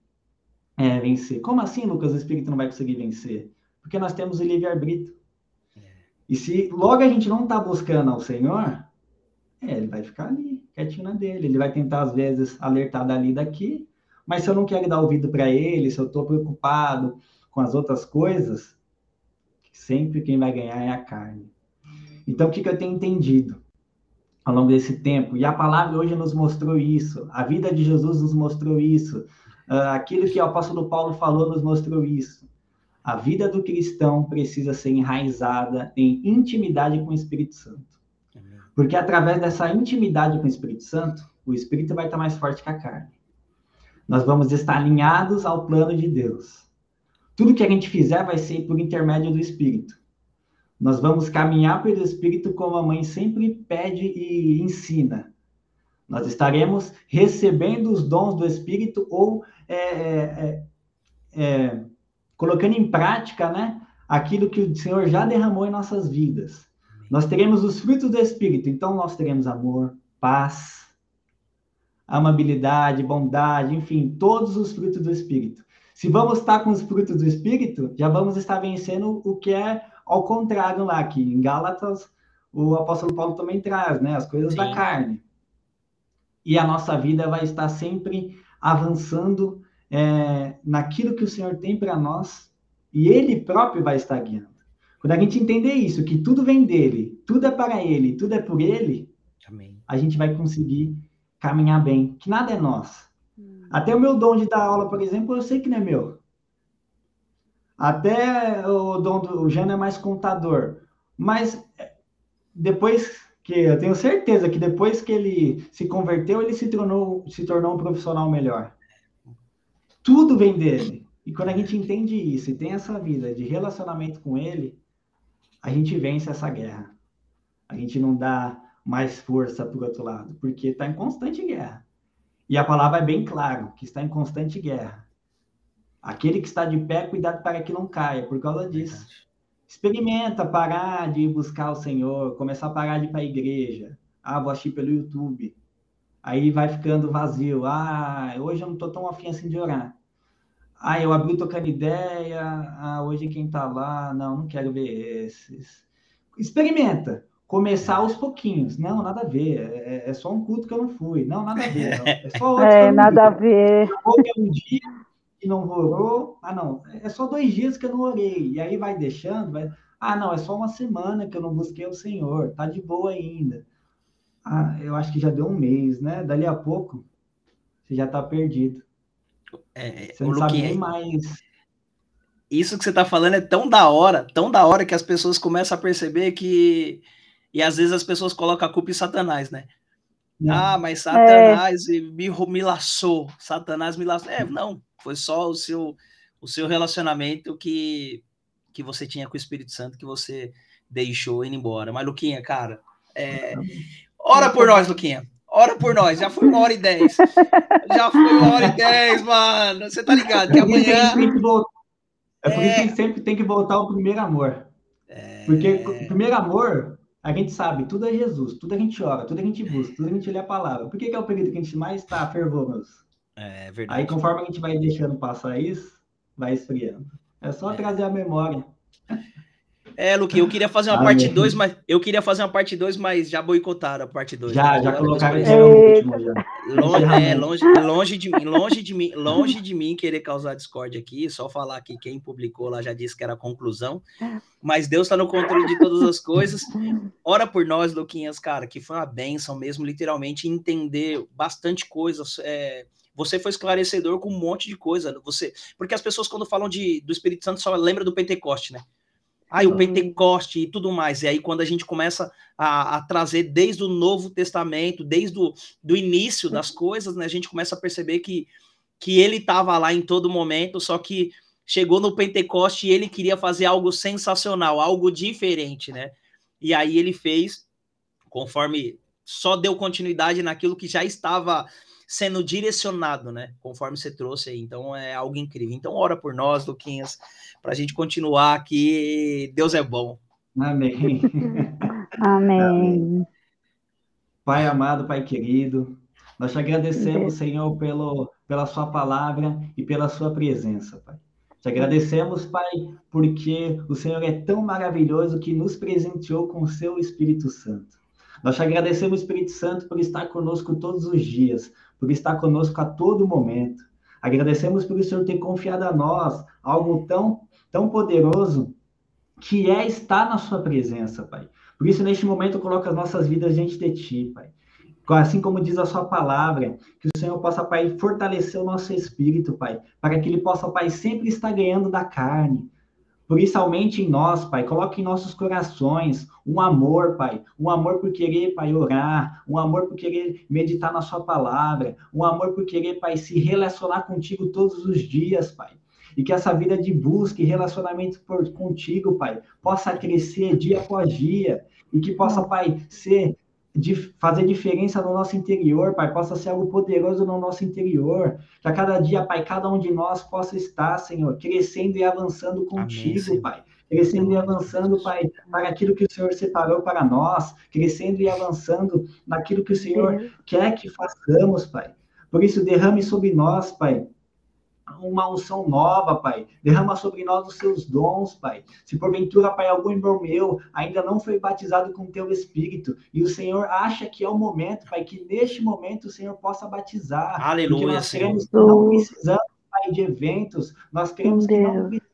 é, vencer. Como assim, Lucas, o espírito não vai conseguir vencer? Porque nós temos o livre-arbítrio. E se logo a gente não está buscando ao Senhor, é, ele vai ficar ali, quietinho na dele. Ele vai tentar, às vezes, alertar dali e daqui, Mas se eu não quero dar ouvido para ele, se eu estou preocupado com as outras coisas, sempre quem vai ganhar é a carne. Então, o que, que eu tenho entendido ao longo desse tempo? E a palavra hoje nos mostrou isso, a vida de Jesus nos mostrou isso, ah, aquilo que o apóstolo Paulo falou nos mostrou isso. A vida do cristão precisa ser enraizada em intimidade com o Espírito Santo. Porque através dessa intimidade com o Espírito Santo, o Espírito vai estar mais forte que a carne. Nós vamos estar alinhados ao plano de Deus. Tudo que a gente fizer vai ser por intermédio do Espírito. Nós vamos caminhar pelo Espírito como a mãe sempre pede e ensina. Nós estaremos recebendo os dons do Espírito ou é, é, é, é colocando em prática né, aquilo que o Senhor já derramou em nossas vidas. Nós teremos os frutos do Espírito, então nós teremos amor, paz, amabilidade, bondade, enfim, todos os frutos do Espírito. Se vamos estar com os frutos do Espírito, já vamos estar vencendo o que é ao contrário lá, que em Gálatas o apóstolo Paulo também traz, né? As coisas Sim. da carne. E a nossa vida vai estar sempre avançando é, naquilo que o Senhor tem para nós e Ele próprio vai estar guiando. Quando a gente entender isso, que tudo vem dele, tudo é para Ele, tudo é por Ele, Amém. a gente vai conseguir caminhar bem, que nada é nosso. Até o meu dom de dar aula, por exemplo, eu sei que não é meu. Até o dom do o Jano é mais contador. Mas é, depois que eu tenho certeza que depois que ele se converteu, ele se tornou, se tornou um profissional melhor. Tudo vem dele. E quando a gente entende isso e tem essa vida de relacionamento com ele, a gente vence essa guerra. A gente não dá mais força para o outro lado, porque está em constante guerra. E a palavra é bem claro que está em constante guerra. Aquele que está de pé, cuidado para que não caia, por causa disso. Experimenta parar de buscar o Senhor, começar a parar de ir para a igreja. Ah, vou assistir pelo YouTube. Aí vai ficando vazio. Ah, hoje eu não estou tão afim assim de orar. Ah, eu abri tocando ideia. Ah, hoje quem está lá, não, não quero ver esses. Experimenta começar aos pouquinhos. Não, nada a ver. É, é, só um culto que eu não fui. Não, nada a ver. Não. É só outro é, nada a ver. É um dia que não orou. Ah, não. É só dois dias que eu não orei. E aí vai deixando. Vai... Ah, não. É só uma semana que eu não busquei o Senhor. Tá de boa ainda. Ah, eu acho que já deu um mês, né? Dali a pouco, você já tá perdido. É, você não sabe nem mais isso que você está falando é tão da hora, tão da hora que as pessoas começam a perceber que e às vezes as pessoas colocam a culpa em Satanás, né? Não. Ah, mas Satanás é. me, me laçou, Satanás me laçou. É, não, foi só o seu, o seu relacionamento que, que você tinha com o Espírito Santo que você deixou ir embora. Mas, Luquinha, cara, é... ora por nós, Luquinha. Ora por nós, já foi uma hora e dez. Já foi uma hora e dez, mano. Você tá ligado que amanhã. É por isso que é. sempre tem que voltar ao primeiro amor. É... Porque o primeiro amor a gente sabe, tudo é Jesus, tudo a gente ora, tudo a gente busca, tudo a gente lê a palavra. Por que, que é o período que a gente mais está fervoroso? É verdade. Aí, conforme a gente vai deixando passar isso, vai esfriando. É só é. trazer a memória. É, Luque, eu queria fazer uma ah, parte 2, mas eu queria fazer uma parte 2, mas já boicotaram a parte 2. Já, já colocaram esse último já. Longe, é, longe, longe de mim, longe de mim, longe de mim querer causar discórdia aqui, só falar que quem publicou lá já disse que era a conclusão. Mas Deus está no controle de todas as coisas. Ora por nós, Luquinhas, cara, que foi uma benção mesmo, literalmente, entender bastante coisas. É, você foi esclarecedor com um monte de coisa. Você, porque as pessoas, quando falam de, do Espírito Santo, só lembram do Pentecoste, né? Aí o Pentecoste e tudo mais. E aí, quando a gente começa a, a trazer desde o Novo Testamento, desde o do início das coisas, né, a gente começa a perceber que, que ele estava lá em todo momento, só que chegou no Pentecoste e ele queria fazer algo sensacional, algo diferente, né? E aí ele fez, conforme só deu continuidade naquilo que já estava sendo direcionado, né? Conforme você trouxe aí. Então é algo incrível. Então, ora por nós, Luquinhas, para a gente continuar aqui. Deus é bom. Amém. Amém. Pai amado, Pai querido, nós te agradecemos, Senhor, pelo, pela Sua palavra e pela Sua presença, Pai. Te agradecemos, Pai, porque o Senhor é tão maravilhoso que nos presenteou com o Seu Espírito Santo. Nós te agradecemos, Espírito Santo, por estar conosco todos os dias, por estar conosco a todo momento. Agradecemos pelo Senhor ter confiado a nós algo tão, tão poderoso que é estar na sua presença, Pai. Por isso, neste momento, coloca as nossas vidas diante de Ti, Pai. Assim como diz a sua palavra, que o Senhor possa, Pai, fortalecer o nosso espírito, Pai, para que ele possa, Pai, sempre estar ganhando da carne, por isso, aumente em nós, Pai, coloque em nossos corações um amor, Pai, um amor por querer, Pai, orar, um amor por querer meditar na Sua palavra, um amor por querer, Pai, se relacionar contigo todos os dias, Pai. E que essa vida de busca e relacionamento por, contigo, Pai, possa crescer dia após dia. E que possa, Pai, ser de fazer diferença no nosso interior, Pai, possa ser algo poderoso no nosso interior, que a cada dia, Pai, cada um de nós possa estar, Senhor, crescendo e avançando contigo, Amém, Pai, crescendo e avançando, Pai, para aquilo que o Senhor separou para nós, crescendo e avançando naquilo que o Senhor quer que façamos, Pai. Por isso, derrame sobre nós, Pai, uma unção nova, Pai. Derrama sobre nós os seus dons, Pai. Se porventura, Pai, algum irmão meu ainda não foi batizado com o teu Espírito e o Senhor acha que é o momento, Pai, que neste momento o Senhor possa batizar. Aleluia, porque nós queremos, não precisamos, Pai, de eventos. Nós queremos que não precisamos,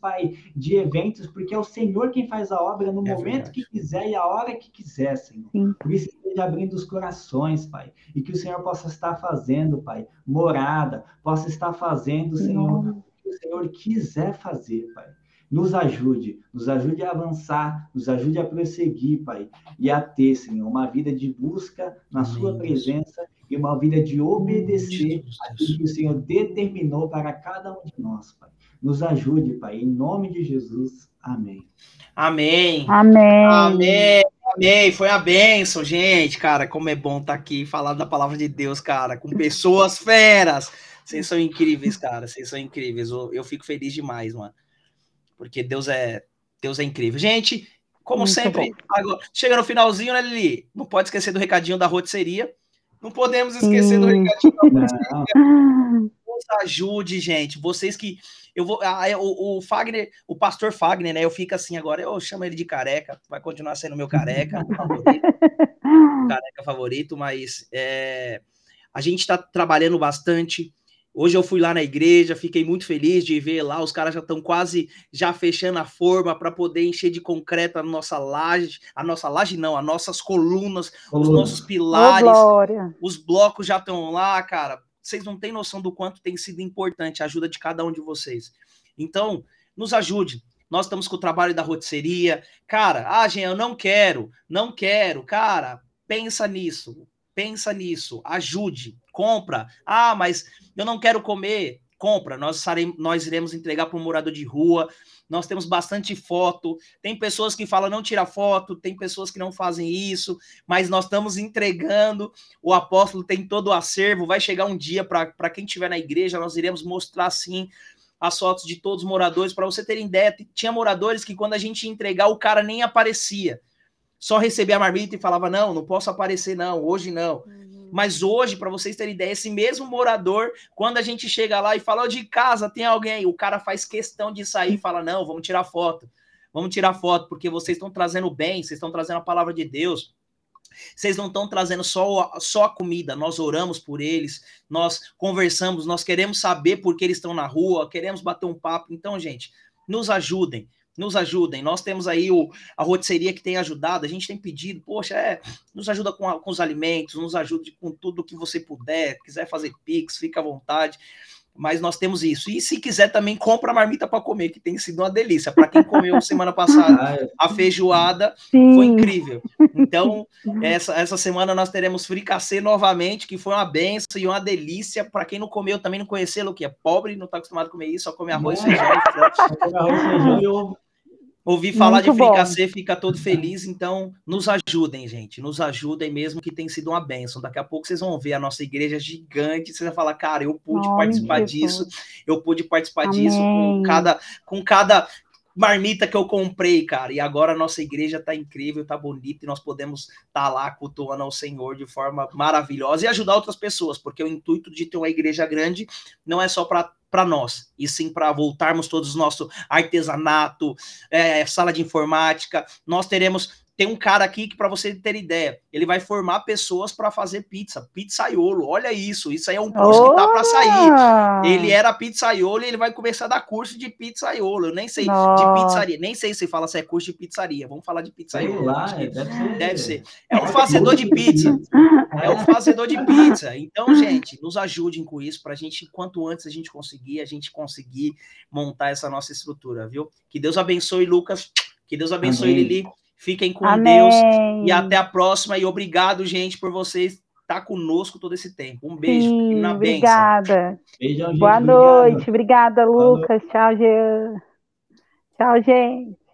Pai, de eventos, porque é o Senhor quem faz a obra no é momento verdade. que quiser e a hora que quiser, Senhor. Sim. Por isso, esteja abrindo os corações, Pai, e que o Senhor possa estar fazendo, Pai, morada, possa estar fazendo, Senhor, o que o Senhor quiser fazer, Pai. Nos ajude, nos ajude a avançar, nos ajude a prosseguir, Pai, e a ter, Senhor, uma vida de busca na Amém. Sua presença e uma vida de obedecer aquilo que o Senhor determinou para cada um de nós, Pai. Nos ajude, Pai, em nome de Jesus. Amém. Amém. Amém. Amém. Amém. Foi a benção, gente. Cara, como é bom estar tá aqui falando da palavra de Deus, cara, com pessoas feras. Vocês são incríveis, cara. Vocês são incríveis. Eu, eu fico feliz demais, mano. Porque Deus é Deus é incrível. Gente, como Muito sempre, agora, chega no finalzinho, né, Lili? Não pode esquecer do recadinho da rotisseria. Não podemos esquecer do recadinho da rotisseria. Nos ajude, gente. Vocês que eu vou. Ah, é, o, o Fagner, o pastor Fagner, né? Eu fico assim agora, eu chamo ele de careca, vai continuar sendo meu careca favorito. careca favorito, mas é, a gente está trabalhando bastante. Hoje eu fui lá na igreja, fiquei muito feliz de ver lá, os caras já estão quase já fechando a forma para poder encher de concreto a nossa laje, a nossa laje não, as nossas colunas, os nossos pilares, oh, os blocos já estão lá, cara vocês não têm noção do quanto tem sido importante a ajuda de cada um de vocês. Então, nos ajude. Nós estamos com o trabalho da rotisseria. Cara, ah, Jean, eu não quero, não quero. Cara, pensa nisso, pensa nisso, ajude, compra. Ah, mas eu não quero comer. Compra, nós, nós iremos entregar para um morador de rua nós temos bastante foto. Tem pessoas que falam não tira foto, tem pessoas que não fazem isso, mas nós estamos entregando. O apóstolo tem todo o acervo. Vai chegar um dia para quem estiver na igreja, nós iremos mostrar sim as fotos de todos os moradores. Para você terem ideia, tinha moradores que quando a gente entregar, o cara nem aparecia. Só recebia a marmita e falava: não, não posso aparecer, não, hoje não. Uhum. Mas hoje, para vocês terem ideia, esse mesmo morador, quando a gente chega lá e fala oh, de casa, tem alguém aí, o cara faz questão de sair e fala: não, vamos tirar foto. Vamos tirar foto, porque vocês estão trazendo bem, vocês estão trazendo a palavra de Deus. Vocês não estão trazendo só, só a comida, nós oramos por eles, nós conversamos, nós queremos saber por que eles estão na rua, queremos bater um papo. Então, gente, nos ajudem nos ajudem. Nós temos aí o, a rotisseria que tem ajudado, a gente tem pedido, poxa, é, nos ajuda com, a, com os alimentos, nos ajude com tudo que você puder, quiser fazer pix, fica à vontade. Mas nós temos isso. E se quiser também, compra a marmita para comer, que tem sido uma delícia. Para quem comeu semana passada ah, é. a feijoada, Sim. foi incrível. Então, essa, essa semana nós teremos fricassê novamente, que foi uma benção e uma delícia. Para quem não comeu, também não conheceu o que é pobre, não está acostumado a comer isso, só come arroz, feijão e Arroz, feijão e ovo. Ouvir falar Muito de fricassê, fica todo feliz, então nos ajudem, gente, nos ajudem mesmo que tem sido uma benção. Daqui a pouco vocês vão ver a nossa igreja gigante, vocês vão falar, cara, eu pude participar disso, eu pude participar Amém. disso com cada, com cada marmita que eu comprei, cara. E agora a nossa igreja tá incrível, tá bonita e nós podemos estar tá lá cultuando ao Senhor de forma maravilhosa e ajudar outras pessoas, porque o intuito de ter uma igreja grande não é só para para nós, e sim para voltarmos todos nosso artesanato, é, sala de informática. Nós teremos tem um cara aqui que, para você ter ideia, ele vai formar pessoas para fazer pizza, pizzaiolo. Olha isso, isso aí é um curso Olá! que tá para sair. Ele era pizzaiolo e ele vai começar a dar curso de pizzaiolo. Eu nem sei Nossa. de pizzaria, nem sei se fala se é curso de pizzaria. Vamos falar de pizzaiolo. Lá, deve, ser. deve ser. É um fazedor de pizza. É um fazedor de pizza. Então, gente, nos ajudem com isso para a gente, quanto antes a gente conseguir, a gente conseguir montar essa nossa estrutura, viu? Que Deus abençoe, Lucas. Que Deus abençoe, Amém. Lili. Fiquem com Amém. Deus e até a próxima. E obrigado, gente, por vocês estar conosco todo esse tempo. Um beijo Sim, na Obrigada. Beijão, gente, Boa obrigado. noite. Obrigada, Lucas. Tchau, Jean. Tchau, gente.